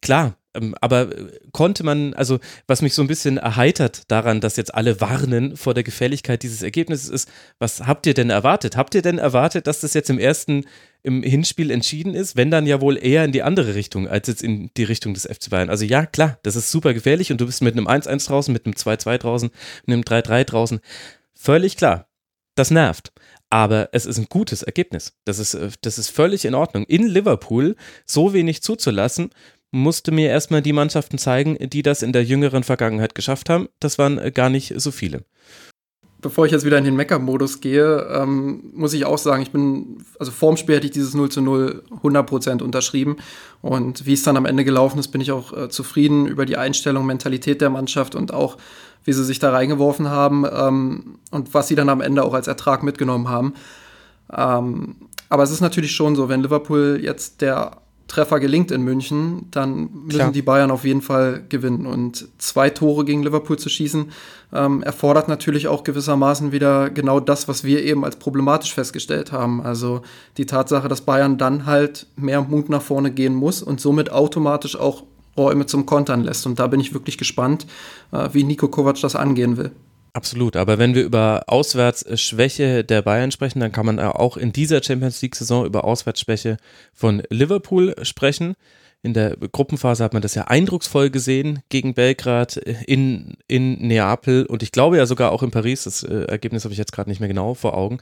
Speaker 2: klar, aber äh, konnte man, also was mich so ein bisschen erheitert daran, dass jetzt alle warnen vor der Gefährlichkeit dieses Ergebnisses ist, was habt ihr denn erwartet? Habt ihr denn erwartet, dass das jetzt im ersten, im Hinspiel entschieden ist? Wenn dann ja wohl eher in die andere Richtung, als jetzt in die Richtung des FC Bayern. Also ja, klar, das ist super gefährlich und du bist mit einem 1-1 draußen, mit einem 2-2 draußen, mit einem 3-3 draußen. Völlig klar. Das nervt. Aber es ist ein gutes Ergebnis. Das ist, äh, das ist völlig in Ordnung. In Liverpool so wenig zuzulassen, musste mir erstmal die Mannschaften zeigen, die das in der jüngeren Vergangenheit geschafft haben. Das waren äh, gar nicht so viele.
Speaker 1: Bevor ich jetzt wieder in den Mecker-Modus gehe, ähm, muss ich auch sagen, ich bin, also vorm Spiel hätte ich dieses 0 zu 0 100% unterschrieben. Und wie es dann am Ende gelaufen ist, bin ich auch äh, zufrieden über die Einstellung, Mentalität der Mannschaft und auch, wie sie sich da reingeworfen haben ähm, und was sie dann am Ende auch als Ertrag mitgenommen haben. Ähm, aber es ist natürlich schon so, wenn Liverpool jetzt der Treffer gelingt in München, dann müssen Klar. die Bayern auf jeden Fall gewinnen. Und zwei Tore gegen Liverpool zu schießen, ähm, erfordert natürlich auch gewissermaßen wieder genau das, was wir eben als problematisch festgestellt haben. Also die Tatsache, dass Bayern dann halt mehr Mut nach vorne gehen muss und somit automatisch auch Räume zum Kontern lässt. Und da bin ich wirklich gespannt, äh, wie Nico Kovac das angehen will.
Speaker 2: Absolut, aber wenn wir über Auswärtsschwäche der Bayern sprechen, dann kann man auch in dieser Champions League-Saison über Auswärtsschwäche von Liverpool sprechen. In der Gruppenphase hat man das ja eindrucksvoll gesehen gegen Belgrad in, in Neapel und ich glaube ja sogar auch in Paris. Das äh, Ergebnis habe ich jetzt gerade nicht mehr genau vor Augen.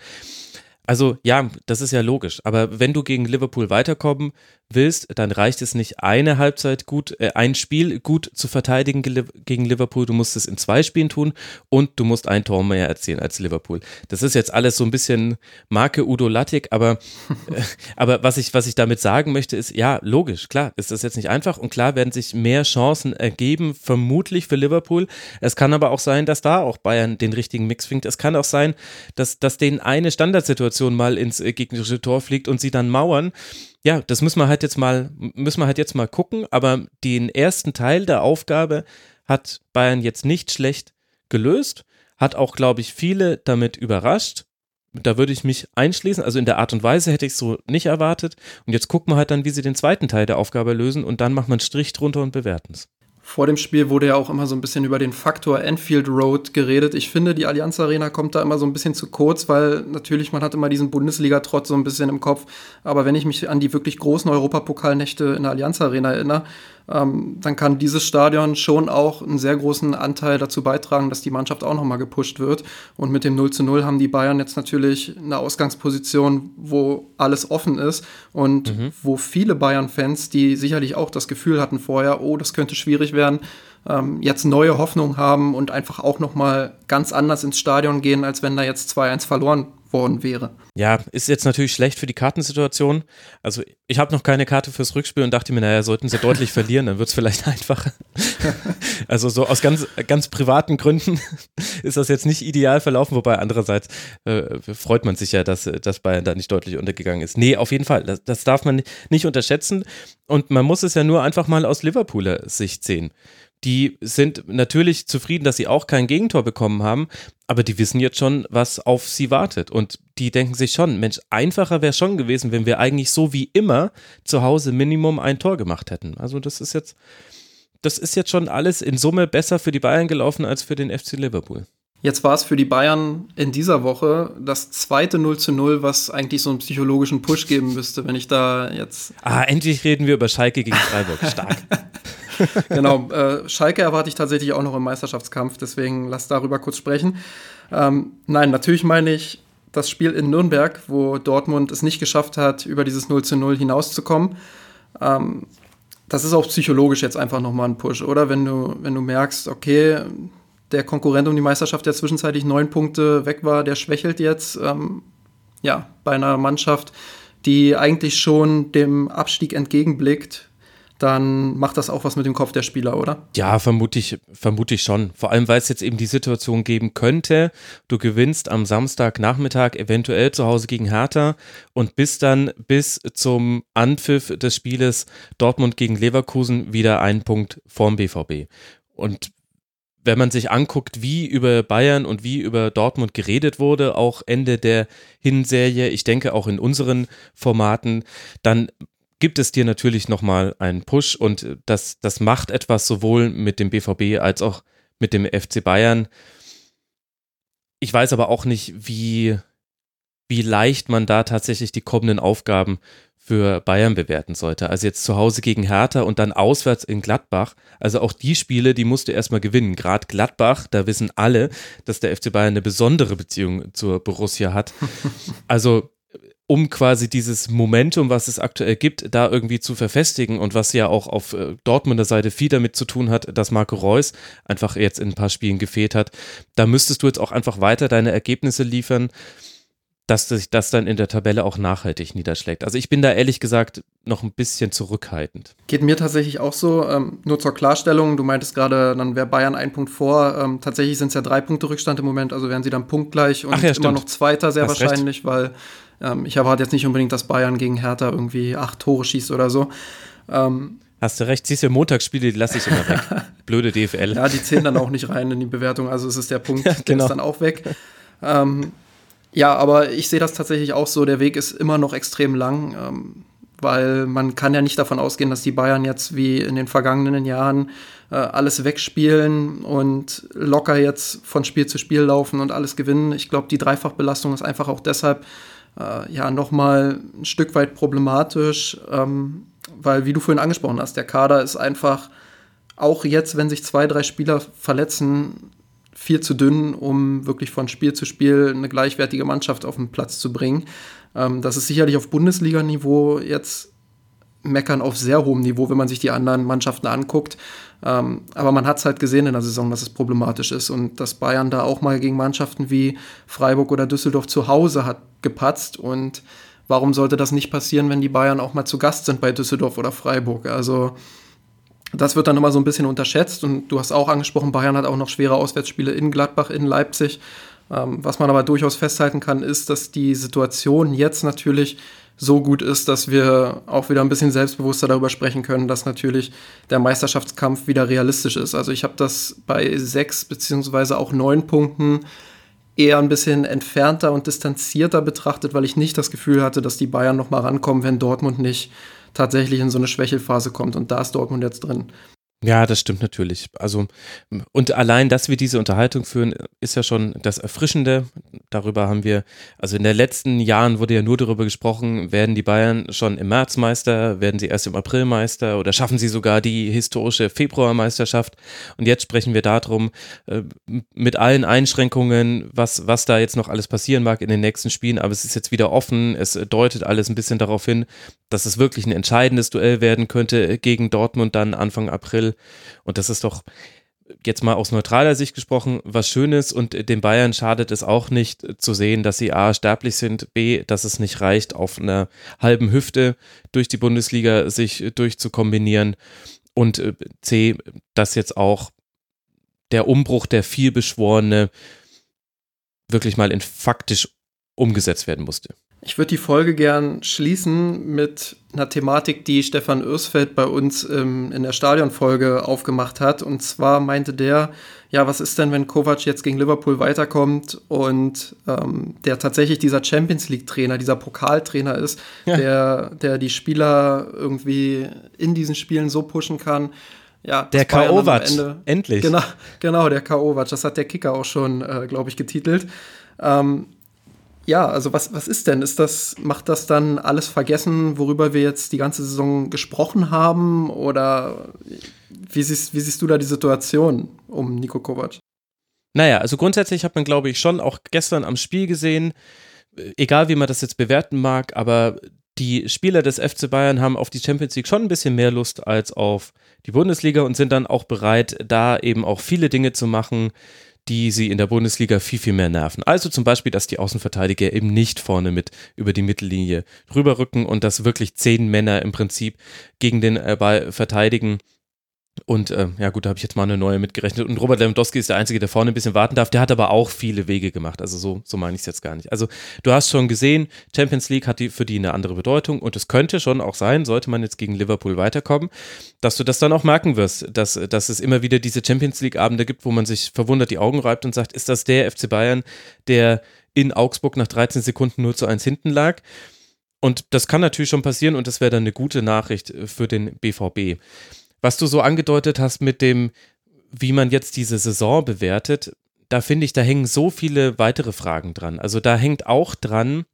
Speaker 2: Also ja, das ist ja logisch. Aber wenn du gegen Liverpool weiterkommen willst, dann reicht es nicht, eine Halbzeit gut, äh, ein Spiel gut zu verteidigen gegen Liverpool. Du musst es in zwei Spielen tun und du musst ein Tor mehr erzielen als Liverpool. Das ist jetzt alles so ein bisschen Marke Udo Lattik, aber, äh, aber was ich, was ich damit sagen möchte, ist, ja, logisch, klar, ist das jetzt nicht einfach und klar werden sich mehr Chancen ergeben, vermutlich für Liverpool. Es kann aber auch sein, dass da auch Bayern den richtigen Mix findet. Es kann auch sein, dass, dass denen eine Standardsituation mal ins äh, gegnerische Tor fliegt und sie dann mauern ja, das müssen wir halt jetzt mal, müssen wir halt jetzt mal gucken, aber den ersten Teil der Aufgabe hat Bayern jetzt nicht schlecht gelöst, hat auch, glaube ich, viele damit überrascht. Da würde ich mich einschließen. Also in der Art und Weise hätte ich es so nicht erwartet. Und jetzt gucken wir halt dann, wie sie den zweiten Teil der Aufgabe lösen und dann macht man einen Strich drunter und bewerten es.
Speaker 1: Vor dem Spiel wurde ja auch immer so ein bisschen über den Faktor Enfield Road geredet. Ich finde, die Allianz Arena kommt da immer so ein bisschen zu kurz, weil natürlich man hat immer diesen Bundesliga-Trotz so ein bisschen im Kopf. Aber wenn ich mich an die wirklich großen Europapokalnächte in der Allianz Arena erinnere, dann kann dieses Stadion schon auch einen sehr großen Anteil dazu beitragen, dass die Mannschaft auch nochmal gepusht wird. Und mit dem 0 zu 0 haben die Bayern jetzt natürlich eine Ausgangsposition, wo alles offen ist und mhm. wo viele Bayern-Fans, die sicherlich auch das Gefühl hatten vorher, oh, das könnte schwierig werden, ähm, jetzt neue Hoffnung haben und einfach auch nochmal ganz anders ins Stadion gehen, als wenn da jetzt 2-1 verloren worden wäre.
Speaker 2: Ja, ist jetzt natürlich schlecht für die Kartensituation. Also ich habe noch keine Karte fürs Rückspiel und dachte mir, naja, sollten sie deutlich verlieren, dann wird es vielleicht einfacher. also so aus ganz, ganz privaten Gründen ist das jetzt nicht ideal verlaufen, wobei andererseits äh, freut man sich ja, dass, dass Bayern da nicht deutlich untergegangen ist. Nee, auf jeden Fall, das, das darf man nicht unterschätzen und man muss es ja nur einfach mal aus Liverpooler Sicht sehen die sind natürlich zufrieden, dass sie auch kein Gegentor bekommen haben, aber die wissen jetzt schon, was auf sie wartet. Und die denken sich schon, Mensch, einfacher wäre schon gewesen, wenn wir eigentlich so wie immer zu Hause Minimum ein Tor gemacht hätten. Also das ist jetzt, das ist jetzt schon alles in Summe besser für die Bayern gelaufen als für den FC Liverpool.
Speaker 1: Jetzt war es für die Bayern in dieser Woche das zweite 0 zu 0, was eigentlich so einen psychologischen Push geben müsste, wenn ich da jetzt.
Speaker 2: Ah, endlich reden wir über Schalke gegen Freiburg. Stark.
Speaker 1: genau, äh, Schalke erwarte ich tatsächlich auch noch im Meisterschaftskampf, deswegen lass darüber kurz sprechen. Ähm, nein, natürlich meine ich das Spiel in Nürnberg, wo Dortmund es nicht geschafft hat, über dieses 0 zu 0 hinauszukommen. Ähm, das ist auch psychologisch jetzt einfach nochmal ein Push, oder? Wenn du, wenn du merkst, okay, der Konkurrent um die Meisterschaft, der zwischenzeitlich neun Punkte weg war, der schwächelt jetzt. Ähm, ja, bei einer Mannschaft, die eigentlich schon dem Abstieg entgegenblickt, dann macht das auch was mit dem Kopf der Spieler, oder?
Speaker 2: Ja, vermute ich, vermute ich schon. Vor allem, weil es jetzt eben die Situation geben könnte, du gewinnst am Samstagnachmittag eventuell zu Hause gegen Hertha und bist dann bis zum Anpfiff des Spieles Dortmund gegen Leverkusen wieder einen Punkt vorm BVB. Und wenn man sich anguckt, wie über Bayern und wie über Dortmund geredet wurde, auch Ende der Hinserie, ich denke auch in unseren Formaten, dann gibt es dir natürlich nochmal einen Push und das, das macht etwas sowohl mit dem BVB als auch mit dem FC Bayern. Ich weiß aber auch nicht, wie, wie leicht man da tatsächlich die kommenden Aufgaben für Bayern bewerten sollte. Also jetzt zu Hause gegen Hertha und dann auswärts in Gladbach. Also auch die Spiele, die musst du erstmal gewinnen. Gerade Gladbach, da wissen alle, dass der FC Bayern eine besondere Beziehung zur Borussia hat. Also um quasi dieses Momentum, was es aktuell gibt, da irgendwie zu verfestigen und was ja auch auf äh, Dortmunder Seite viel damit zu tun hat, dass Marco Reus einfach jetzt in ein paar Spielen gefehlt hat. Da müsstest du jetzt auch einfach weiter deine Ergebnisse liefern, dass sich das dann in der Tabelle auch nachhaltig niederschlägt. Also ich bin da ehrlich gesagt noch ein bisschen zurückhaltend.
Speaker 1: Geht mir tatsächlich auch so. Ähm, nur zur Klarstellung, du meintest gerade, dann wäre Bayern ein Punkt vor. Ähm, tatsächlich sind es ja drei Punkte Rückstand im Moment, also wären sie dann punktgleich und ja, immer noch Zweiter sehr Hast wahrscheinlich, recht. weil Ähm, ich erwarte jetzt nicht unbedingt, dass Bayern gegen Hertha irgendwie acht Tore schießt oder so. Ähm,
Speaker 2: Hast du recht, siehst du, Montagsspiele, die lasse ich immer weg. Blöde DFL.
Speaker 1: Ja, die zählen dann auch nicht rein in die Bewertung, also es ist der Punkt, ja, genau. der ist dann auch weg. Ähm, ja, aber ich sehe das tatsächlich auch so, der Weg ist immer noch extrem lang, ähm, weil man kann ja nicht davon ausgehen, dass die Bayern jetzt wie in den vergangenen Jahren äh, alles wegspielen und locker jetzt von Spiel zu Spiel laufen und alles gewinnen. Ich glaube, die Dreifachbelastung ist einfach auch deshalb äh, ja nochmal ein Stück weit problematisch, ähm, weil, wie du vorhin angesprochen hast, der Kader ist einfach auch jetzt, wenn sich zwei, drei Spieler verletzen, viel zu dünn, um wirklich von Spiel zu Spiel eine gleichwertige Mannschaft auf den Platz zu bringen. Ähm, das ist sicherlich auf Bundesliga-Niveau jetzt meckern auf sehr hohem Niveau, wenn man sich die anderen Mannschaften anguckt. Ähm, aber man hat es halt gesehen in der Saison, dass es problematisch ist und dass Bayern da auch mal gegen Mannschaften wie Freiburg oder Düsseldorf zu Hause hat gepatzt. Und warum sollte das nicht passieren, wenn die Bayern auch mal zu Gast sind bei Düsseldorf oder Freiburg? Also das wird dann immer so ein bisschen unterschätzt und du hast auch angesprochen, Bayern hat auch noch schwere Auswärtsspiele in Gladbach, in Leipzig. Ähm, was man aber durchaus festhalten kann, ist, dass die Situation jetzt natürlich so gut ist, dass wir auch wieder ein bisschen selbstbewusster darüber sprechen können, dass natürlich der Meisterschaftskampf wieder realistisch ist. Also ich habe das bei sechs beziehungsweise auch neun Punkten eher ein bisschen entfernter und distanzierter betrachtet, weil ich nicht das Gefühl hatte, dass die Bayern noch mal rankommen, wenn Dortmund nicht tatsächlich in so eine Schwächelphase kommt. Und da ist Dortmund jetzt drin.
Speaker 2: Ja, das stimmt natürlich. Also, und allein, dass wir diese Unterhaltung führen, ist ja schon das Erfrischende. Darüber haben wir, also in den letzten Jahren wurde ja nur darüber gesprochen, werden die Bayern schon im März Meister, werden sie erst im April Meister oder schaffen sie sogar die historische Februarmeisterschaft. Und jetzt sprechen wir darum, äh, mit allen Einschränkungen, was, was da jetzt noch alles passieren mag in den nächsten Spielen. Aber es ist jetzt wieder offen. Es deutet alles ein bisschen darauf hin, dass es wirklich ein entscheidendes Duell werden könnte gegen Dortmund dann Anfang April. Und das ist doch jetzt mal aus neutraler Sicht gesprochen was Schönes. Und den Bayern schadet es auch nicht zu sehen, dass sie A sterblich sind, B, dass es nicht reicht, auf einer halben Hüfte durch die Bundesliga sich durchzukombinieren. Und äh, C, dass jetzt auch der Umbruch, der vielbeschworene, wirklich mal in faktisch umgesetzt werden musste.
Speaker 1: Ich würde die Folge gern schließen mit einer Thematik, die Stefan Örsfeld bei uns ähm, in der Stadionfolge aufgemacht hat. Und zwar meinte der, ja, was ist denn, wenn Kovac jetzt gegen Liverpool weiterkommt und ähm, der tatsächlich dieser Champions League-Trainer, dieser Pokaltrainer ist, ja. der, der die Spieler irgendwie in diesen Spielen so pushen kann. Ja,
Speaker 2: der K.O.Wac, endlich.
Speaker 1: Genau, genau der K.O.Wac, das hat der Kicker auch schon, äh, glaube ich, getitelt. Ähm, ja, also was, was ist denn? Ist das, macht das dann alles vergessen, worüber wir jetzt die ganze Saison gesprochen haben? Oder wie siehst, wie siehst du da die Situation um Nico Kovac?
Speaker 2: Naja, also grundsätzlich hat man, glaube ich, schon auch gestern am Spiel gesehen, äh, egal wie man das jetzt bewerten mag, aber die Spieler des FC Bayern haben auf die Champions League schon ein bisschen mehr Lust als auf die Bundesliga und sind dann auch bereit, da eben auch viele Dinge zu machen, die sie in der Bundesliga viel, viel mehr nerven. Also zum Beispiel, dass die Außenverteidiger eben nicht vorne mit über die Mittellinie rüberrücken und dass wirklich zehn Männer im Prinzip gegen den äh, Ball verteidigen und äh, ja gut, da habe ich jetzt mal eine neue mitgerechnet. Und Robert Lewandowski ist der Einzige, der vorne ein bisschen warten darf. Der hat aber auch viele Wege gemacht. Also so, so meine ich es jetzt gar nicht. Also du hast schon gesehen, Champions League hat die, für die eine andere Bedeutung. Und es könnte schon auch sein, sollte man jetzt gegen Liverpool weiterkommen, dass du das dann auch merken wirst, dass, dass es immer wieder diese Champions League-Abende gibt, wo man sich verwundert die Augen reibt und sagt, ist das der FC Bayern, der in Augsburg nach 13 Sekunden 0 zu 1 hinten lag? Und das kann natürlich schon passieren und das wäre dann eine gute Nachricht für den BVB was du so angedeutet hast mit dem, wie man jetzt diese Saison bewertet, da finde ich, da hängen so viele weitere Fragen dran. Also da hängt auch dran,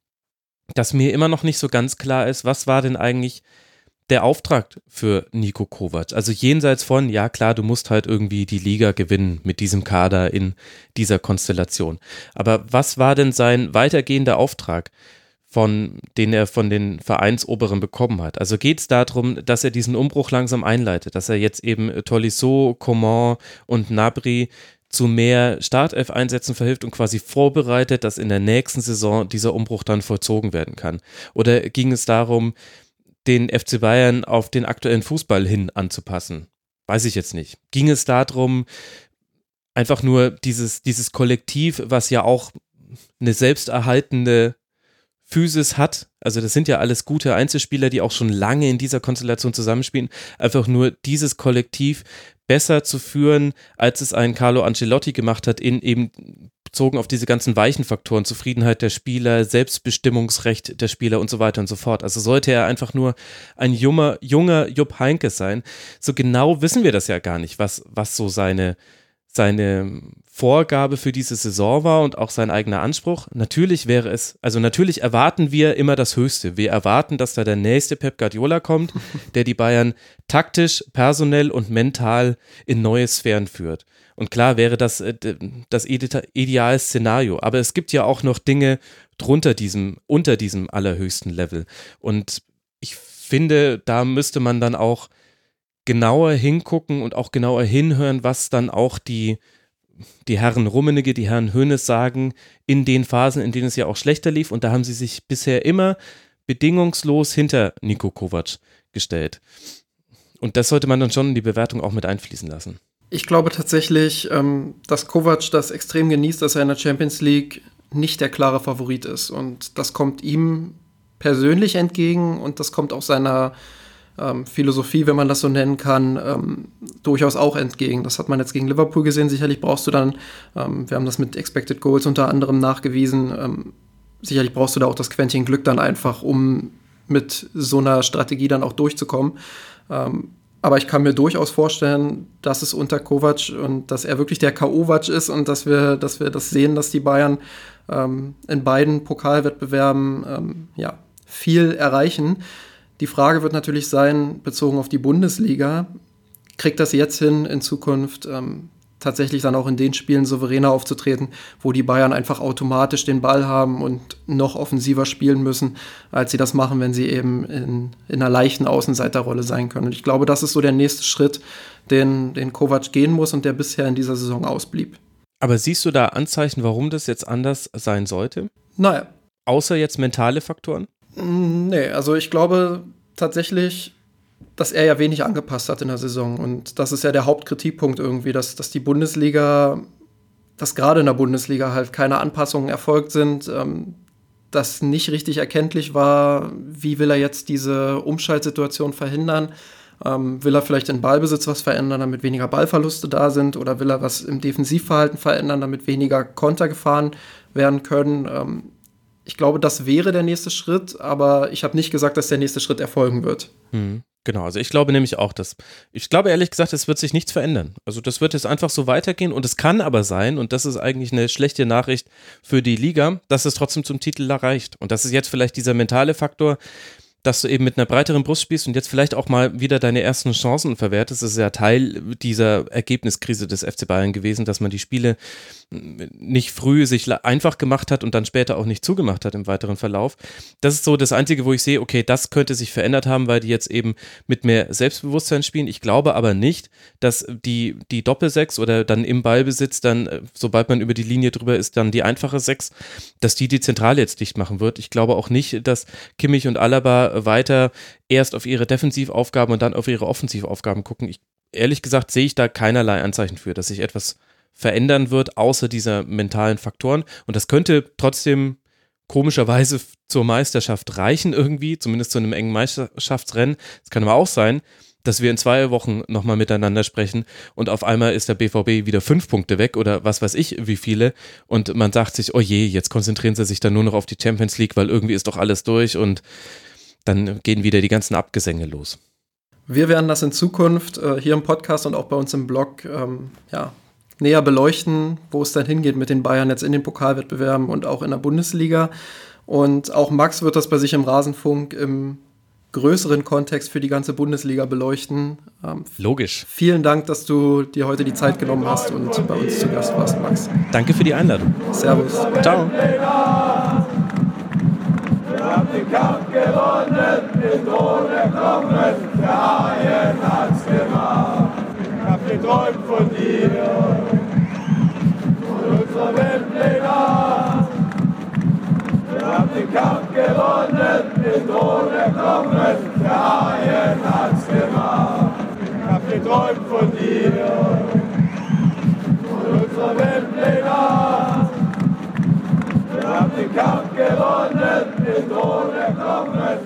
Speaker 2: dass mir immer noch nicht so ganz klar ist, was war denn eigentlich der Auftrag für Nico Kovac? Also jenseits von, ja klar, du musst halt irgendwie die Liga gewinnen mit diesem Kader in dieser Konstellation. Aber was war denn sein weitergehender Auftrag? Von den er von den Vereinsoberen bekommen hat. Also geht es darum, dass er diesen Umbruch langsam einleitet, dass er jetzt eben Tolisso, Coman und Nabri zu mehr Startelf-Einsätzen verhilft und quasi vorbereitet, dass in der nächsten Saison dieser Umbruch dann vollzogen werden kann? Oder ging es darum, den FC Bayern auf den aktuellen Fußball hin anzupassen? Weiß ich jetzt nicht. Ging es darum, einfach nur dieses, dieses Kollektiv, was ja auch eine selbsterhaltende Physis hat. Also das sind ja alles gute Einzelspieler, die auch schon lange in dieser Konstellation zusammenspielen. Einfach nur dieses Kollektiv besser zu führen, als es ein Carlo Ancelotti gemacht hat, in eben bezogen auf diese ganzen weichen Faktoren, Zufriedenheit der Spieler, Selbstbestimmungsrecht der Spieler und so weiter und so fort. Also sollte er einfach nur ein junger, junger Jupp Heinkes sein. So genau wissen wir das ja gar nicht, was, was so seine, seine Vorgabe für diese Saison war und auch sein eigener Anspruch. Natürlich wäre es, also natürlich erwarten wir immer das Höchste. Wir erwarten, dass da der nächste Pep Guardiola kommt, der die Bayern taktisch, personell und mental in neue Sphären führt. Und klar wäre das äh, das ideale Szenario. Aber es gibt ja auch noch Dinge drunter diesem, unter diesem allerhöchsten Level. Und ich finde, da müsste man dann auch genauer hingucken und auch genauer hinhören, was dann auch die, die Herren Rummenigge, die Herren Hönes sagen, in den Phasen, in denen es ja auch schlechter lief. Und da haben sie sich bisher immer bedingungslos hinter Nico Kovac gestellt. Und das sollte man dann schon in die Bewertung auch mit einfließen lassen.
Speaker 1: Ich glaube tatsächlich, ähm, dass Kovac das extrem genießt, dass er in der Champions League nicht der klare Favorit ist. Und das kommt ihm persönlich entgegen und das kommt auch seiner ähm, Philosophie, wenn man das so nennen kann, ähm, durchaus auch entgegen. Das hat man jetzt gegen Liverpool gesehen. Sicherlich brauchst du dann, ähm, wir haben das mit Expected Goals unter anderem nachgewiesen, ähm, sicherlich brauchst du da auch das Quäntchen Glück dann einfach, um mit so einer Strategie dann auch durchzukommen. Ähm, aber ich kann mir durchaus vorstellen, dass es unter Kovac und dass er wirklich der K.O.Vac ist und dass wir, dass wir das sehen, dass die Bayern ähm, in beiden Pokalwettbewerben ja, viel erreichen. Die Frage wird natürlich sein, bezogen auf die Bundesliga, kriegt das jetzt hin, in Zukunft ähm, tatsächlich dann auch in den Spielen souveräner aufzutreten, wo die Bayern einfach automatisch den Ball haben und noch offensiver spielen müssen, als sie das machen, wenn sie eben in, in einer leichten Außenseiterrolle sein können. Und ich glaube, das ist so der nächste Schritt, den, den Kovac gehen muss und der bisher in dieser Saison ausblieb.
Speaker 2: Aber siehst du da Anzeichen, warum das jetzt anders sein sollte?
Speaker 1: Naja.
Speaker 2: Außer jetzt mentale Faktoren?
Speaker 1: Nee, also ich glaube tatsächlich, dass er ja wenig angepasst hat in der Saison. Und das ist ja der Hauptkritikpunkt irgendwie, dass, dass die Bundesliga, dass gerade in der Bundesliga halt keine Anpassungen erfolgt sind, ähm, dass nicht richtig erkenntlich war, wie will er jetzt diese Umschaltsituation verhindern. Ähm, will er vielleicht in Ballbesitz was verändern, damit weniger Ballverluste da sind? Oder will er was im Defensivverhalten verändern, damit weniger Konter gefahren werden können? Ähm, ich glaube, das wäre der nächste Schritt, aber ich habe nicht gesagt, dass der nächste Schritt erfolgen wird.
Speaker 2: Hm. Genau, also ich glaube nämlich auch, dass, ich glaube ehrlich gesagt, es wird sich nichts verändern. Also das wird jetzt einfach so weitergehen und es kann aber sein, und das ist eigentlich eine schlechte Nachricht für die Liga, dass es trotzdem zum Titel erreicht. Und das ist jetzt vielleicht dieser mentale Faktor, dass du eben mit einer breiteren Brust spielst und jetzt vielleicht auch mal wieder deine ersten Chancen verwertest. Das ist ja Teil dieser Ergebniskrise des FC Bayern gewesen, dass man die Spiele nicht früh sich einfach gemacht hat und dann später auch nicht zugemacht hat im weiteren Verlauf. Das ist so das Einzige, wo ich sehe, okay, das könnte sich verändert haben, weil die jetzt eben mit mehr Selbstbewusstsein spielen. Ich glaube aber nicht, dass die, die Doppelsechs oder dann im Ballbesitz dann, äh, sobald man über die Linie drüber ist, dann die einfache Sechs, dass die die Zentrale jetzt dicht machen wird. Ich glaube auch nicht, dass Kimmich und Alaba weiter erst auf ihre Defensivaufgaben und dann auf ihre Offensivaufgaben gucken. Ich, ehrlich gesagt sehe ich da keinerlei Anzeichen für, dass sich etwas verändern wird, außer dieser mentalen Faktoren. Und das könnte trotzdem komischerweise zur Meisterschaft reichen irgendwie, zumindest zu einem engen Meisterschaftsrennen. Es kann aber auch sein, dass wir in zwei Wochen nochmal miteinander sprechen und auf einmal ist der BVB wieder fünf Punkte weg oder was weiß ich, wie viele. Und man sagt sich, oh je, jetzt konzentrieren sie sich dann nur noch auf die Champions League, weil irgendwie ist doch alles durch und dann gehen wieder die ganzen Abgesänge los.
Speaker 1: Wir werden das in Zukunft äh, hier im Podcast und auch bei uns im Blog ähm, ja, näher beleuchten, wo es dann hingeht mit den Bayern jetzt in den Pokalwettbewerben und auch in der Bundesliga. Und auch Max wird das bei sich im Rasenfunk im größeren Kontext für die ganze Bundesliga beleuchten.
Speaker 2: Ähm, Logisch.
Speaker 1: Vielen Dank, dass du dir heute die Zeit genommen hast und bei uns zu Gast warst, Max.
Speaker 2: Danke für die Einladung.
Speaker 1: Servus.
Speaker 2: Ciao.
Speaker 3: Wir haben den Kampf gewonnen, den Tod kommen, der Haien hat's gemacht. Ich hab geträumt von dir, Haben den Kampf gewonnen, den Tod kommen, der Haien hat's gemacht. Ich hab geträumt von dir, von unserer Weltpläne. Wir haben den Kampf gewonnen, mit Drohne kommen,